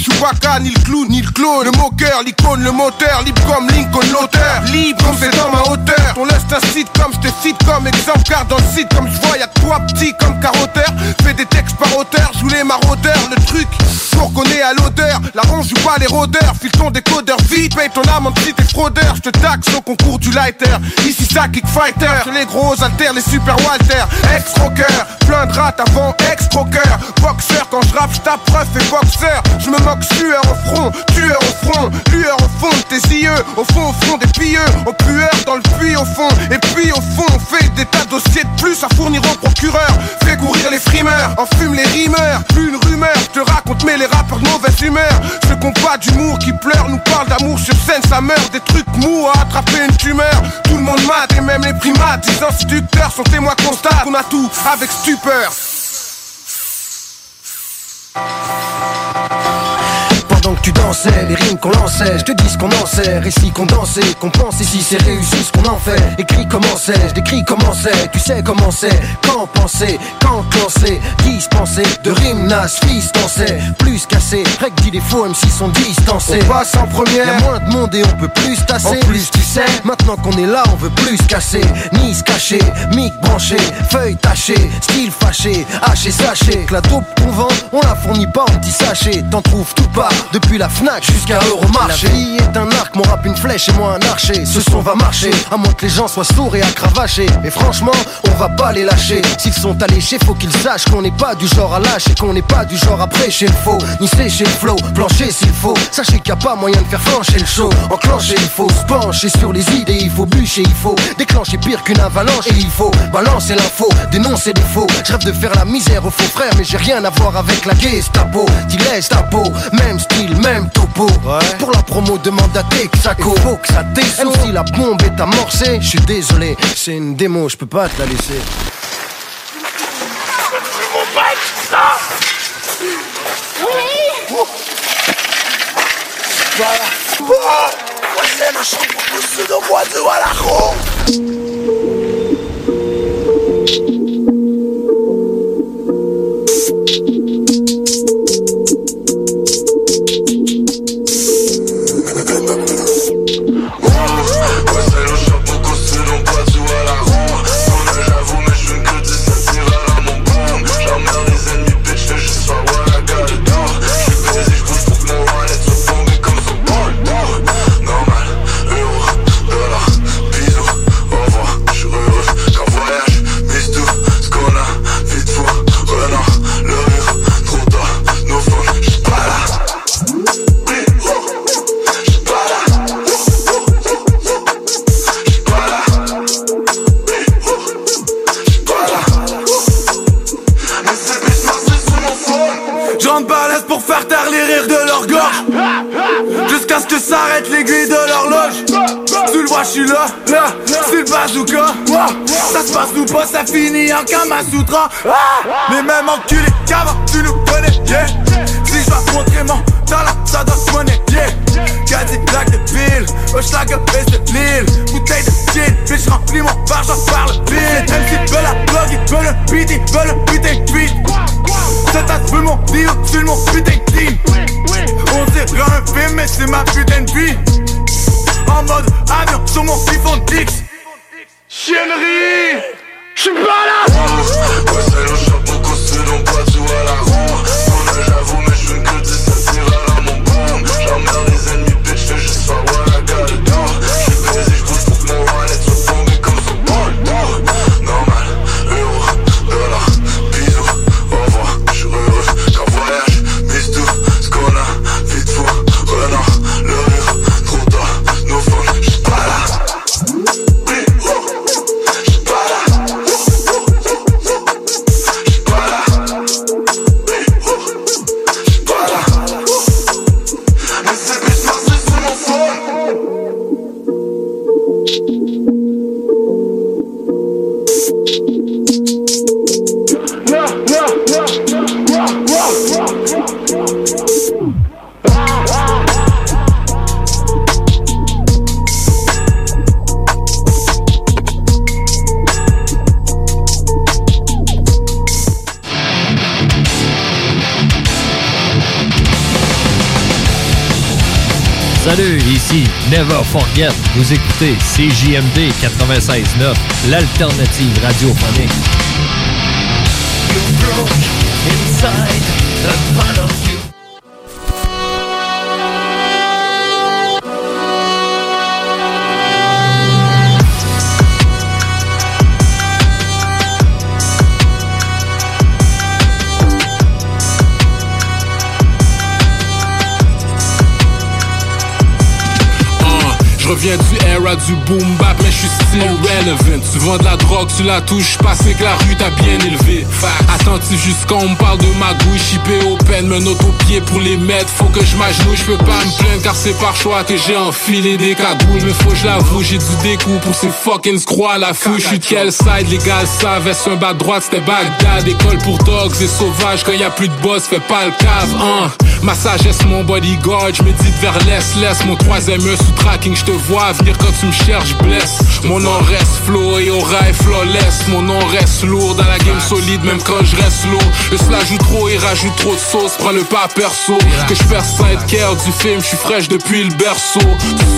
Ni le clown, ni le clone. Le moqueur, l'icône, le moteur. Libre comme Lincoln, l'auteur. Libre comme c'est dans ma hauteur. Ton lust un site comme je te cite comme exemple. Car dans le site, comme je vois, y'a toi petit comme carotteur. Fais des textes par auteur, joue les maraudeurs. Le truc, pour qu'on est à l'odeur. La ronge joue pas les rôdeurs. File ton décodeur vite, paye ton amende si t'es fraudeur. Je te taxe au concours du lighter. Ici ça kick fighter. Sur les gros alters, les super Walter. Ex-rocker, plein de rats avant ex-croqueur. Boxeur, quand je rappe, je tape et boxeur. Je me moque sueur au front, tueur au front, lueur au fond de tes yeux. Au fond, au fond des pieux, au pueur dans le puits au fond. Et puis au fond, on fait des tas de dossiers de plus à fournir au procureur. Fais courir les frimeurs, enfume les rimeurs. Plus une rumeur, te raconte, mais les rappeurs de mauvaise humeur. Qu'on pas d'humour qui pleurent nous parlent d'amour sur scène, ça meurt. Des trucs mous à attraper une tumeur. Tout le monde mate et même les primates. Les instituteurs sont témoins constatent qu'on a tout avec stupeur. Pendant que tu dansais, les rimes qu'on lançait, je te dis ce qu'on en sait, récit qu'on dansait, qu'on pense ici c'est réussi ce qu'on en fait. Écrit comment c'est, je décris comment c'est, tu sais comment c'est, quand penser, quand lancer, dispenser, de rimes nas, fils danser, plus cassé, règle dit les faux MC sont distancés. On passe en première. Y'a moins de monde et on peut plus tasser. En plus, tu sais. Maintenant qu'on est là, on veut plus casser, ni se cacher, mic branché, feuille tachée, style fâché, haché, sachet. Que la taupe qu'on vend, on la fournit pas en petit sachet. T'en trouves tout part, depuis la Fnac jusqu'à Euromarché. La vie est un arc, mon rap une flèche et moi un archer. Ce son va marcher, à moins que les gens soient sourds et à cravacher. Et franchement, on va pas les lâcher. S'ils sont alléchés, faut qu'ils sachent qu'on n'est pas du genre à lâcher, qu'on n'est pas du genre à prêcher le faux, ni sécher le flow, plancher s'il faut. Sachez qu'il n'y a pas moyen de faire flancher le show. Enclencher, il faut se pencher sur les idées, il faut bûcher, il faut déclencher pire qu'une avalanche. Et il faut balancer l'info, dénoncer des faux. Je rêve de faire la misère aux faux frères, mais j'ai rien à voir avec la Gestapo. T'y laisses ta peau, même style, même topo. Pour la promo, demande à Texaco. Faut que ça. Même si la bombe est amorcée, je suis désolé, c'est une démo, je peux pas te la laisser. Voilà. Oh, c'est chant pour tous ceux de oiseaux Kamasutra Mais même enculé, qu'avant tu nous connais, yeah écoutez CJMD 96.9, l'alternative radiophonique. Reviens du era du boom bap, mais je suis still relevant. Tu vends de la drogue, tu la touches, pas c'est que la rue t'a bien élevé. Attentif jusqu'on me parle de magouille, chippé au peine, me note au pied pour les mettre. Faut que je m'agenouille, je peux pas me plaindre car c'est par choix que j'ai enfilé des cagoules. Mais faut que je l'avoue, j'ai du découp pour ces fucking scroix à la fouille. Je suis de quel side, les gars savent, est un bas droite, c'était Bagdad? École pour dogs et sauvages, quand y a plus de boss, fais pas le cave, hein. Ma sagesse, mon bodyguard, je médite vers l'est, laisse mon troisième œil sous tracking, je te vois venir quand tu me cherches, blesse. Mon nom reste flow et aura est flawless. Mon nom reste lourd dans la game solide, même quand je reste lourd. Le cela joue trop et rajoute trop de sauce, prends le pas perso. Que je perds sainte care du film, je suis fraîche depuis le berceau.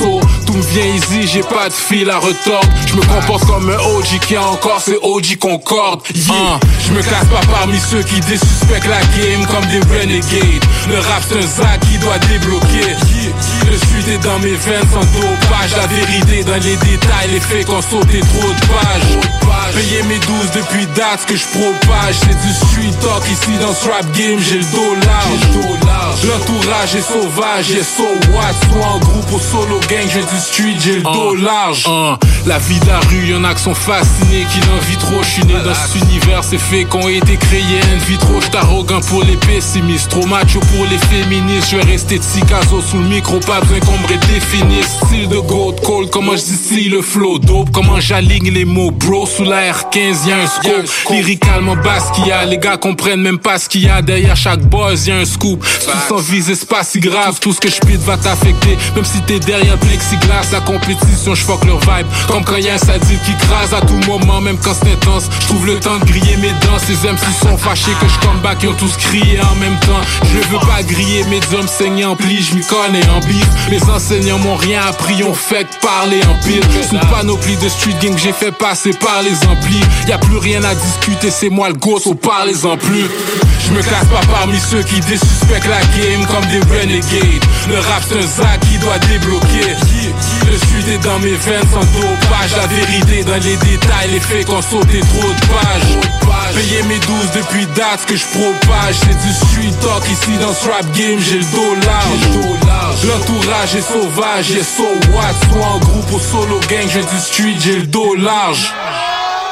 So, tout me vient easy, j'ai pas de fil à retordre. Je me comporte comme un OG qui a encore ses OG Concorde. Yeah. je me casse pas parmi ceux qui désuspectent la game comme des renegades. Le rap c'est un zac qui doit débloquer. Suite est dans mes veines sans dopage. La vérité dans les détails, les faits qu'on sauté trop de pages. Payer mes 12 depuis date que je propage. C'est du street talk ici dans ce rap game, j'ai le dos large. L'entourage est sauvage, et so what? Soit en groupe ou solo gang, j'ai du street, j'ai le dos large. La vie de la rue, y'en a qui sont fascinés, qui n'en vit trop. Je suis né dans cet univers, c'est fait qu'on a été créés. Une vie trop, j'suis arrogant pour les pessimistes, trop macho pour les féministes. Je vais rester Tikazo sous le micro, pas besoin qu'on me redéfinisse. Style de gold cold, comment je le flow? Dope, comment j'aligne les mots, bro? Sous la R15, y'a un scope. Lyricalement basse qu'il y a, les gars comprennent même pas ce qu'il y a derrière chaque buzz, y'a un scoop. Tout sans viser, c'est pas si grave, tout ce que je pite va t'affecter. Même si t'es derrière plexiglas, la compétition, je fuck leur vibe. Comme quand y'a un sadique qui crase à tout moment, même quand c'est intense. Je trouve le temps de griller mes dents, ces MC sont fâchés que je come back, ils ont tous crié en même temps. Je veux pas griller mes hommes saignés en pli, je m'y connais en bif. Les enseignants m'ont rien appris, on fait que parler en pile. Sous panoplie de street gang, j'ai fait passer par les amplis. Y a plus rien à discuter, c'est moi le gosse, on parlez-en plus. Je me casse pas parmi ceux qui désuspectent la game comme des renegades. Le rap c'est un zac qui doit débloquer. Le suite est dans mes veines sans dopage. La vérité dans les détails, les faits qu'on sauté trop de pages. Payer mes 12 depuis date que je propage. C'est du street talk ici dans ce rap game, j'ai le dos large. L'entourage est sauvage, et so what? Soit en groupe ou solo gang, j'ai du street, j'ai le dos large.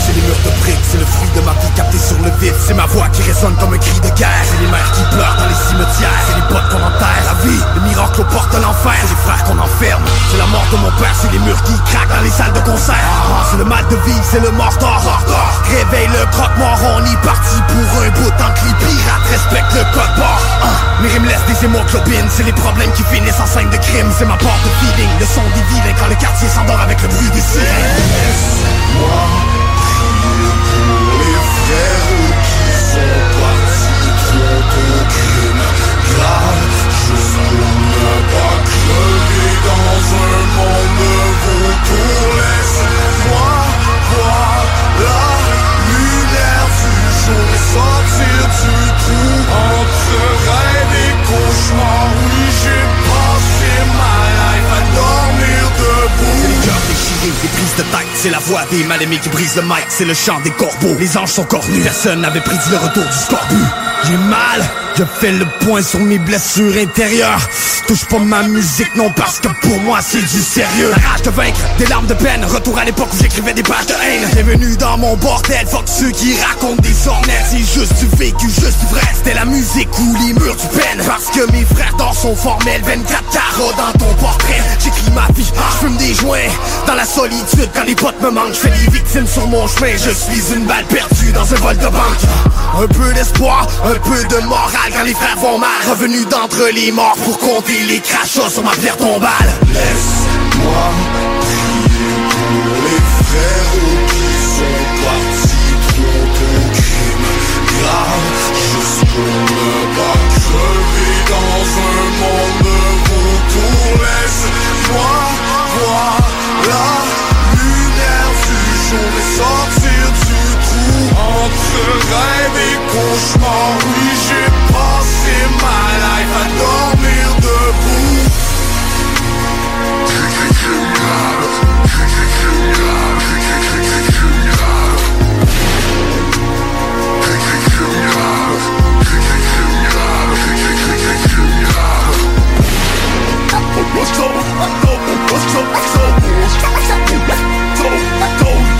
C'est les murs de briques, c'est le fruit de ma vie capté sur le vide. C'est ma voix qui résonne comme un cri de guerre. C'est les mères qui pleurent dans les cimetières. C'est les potes qu'on enterre. La vie, le miracle au porte de l'enfer. C'est les frères qu'on enferme. C'est la mort de mon père, c'est les murs qui craquent dans les salles de concert. Ah, C'est le mal de vie, c'est le mort d'or. Réveille le croque-mort, on y parti pour un bout tant que les pirates respectent le code barre Ah, Mes rimes laissent des hémoglobines. C'est les problèmes qui finissent en scène de crime. C'est ma porte de feeling, le son des vilains Quand le quartier s'endort avec le bruit des sirènes Laisse-moi les C'est la voix des mal-aimés qui brise le mic. C'est le chant des corbeaux, les anges sont cornus. Personne n'avait prédit le retour du scorbut J'ai mal, je fais le point sur mes blessures intérieures. Touche pas ma musique non parce que pour moi c'est du sérieux. La rage de vaincre, des larmes de peine. Retour à l'époque où j'écrivais des pages de haine. Bienvenue dans mon bordel, fuck ceux qui racontent des ornettes C'est juste du vécu, juste du vrai. C'était la musique ou les murs du peine. Parce que mes frères dans sont formels 24 carreaux dans ton portrait. J'écris ma vie, je fume des joints. Dans la solitude quand les potes me manquent. Je des victimes sur mon chemin, je suis une balle perdue dans un vol de banque. Un peu d'espoir, un peu de morale quand les frères vont mal. Revenu d'entre les morts pour compter les crachats sur ma pierre tombale. Laisse-moi prier pour les frères qui sont partis trop de crimes graves Juste pour pas dans un monde de vautours Laisse-moi voir la lumière du jour et Entre rêve et cauchemar Oui j'ai passé ma life à dormir debout Let's go, let's go, let's go, let's go.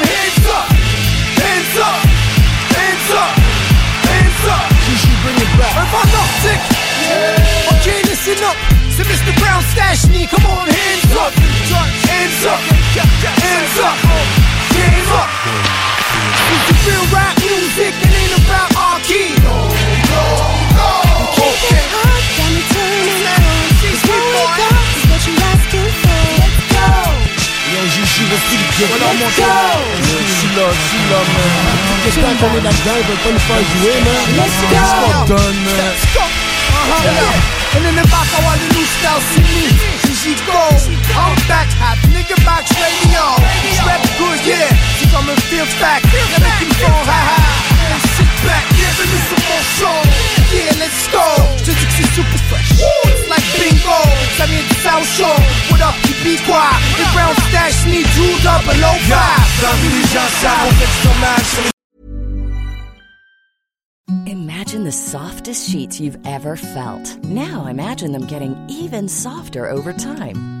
Urban Optic. Okay, listen up. C'est Mr. Brown Stash me. Come on, hands up, hands up, hands up, hands up. It's the real rap music, it ain't about our key. The deal? Let's go. Je suis là, je suis là, man. Qu'on connaît là-dedans? Ils veulent pas nous faire jouer, man. Let's go. Donne, man? Let's go. Uh-huh. Yeah. And in the back, I want the new style, see me. Gigi go. I'm back, hot nigga box radio. Good, yeah. Comme un field fact. Fall, ha sit back, mon show. Yeah, let's go. Je te dis que c'est super fresh. It's like bingo. Ça vient du South Show. What up, tu be quoi? Les brown stash me, two double low five. Bienvenue les gens, ça on fait du tournage sur les Imagine the softest sheets you've ever felt. Now imagine them getting even softer over time.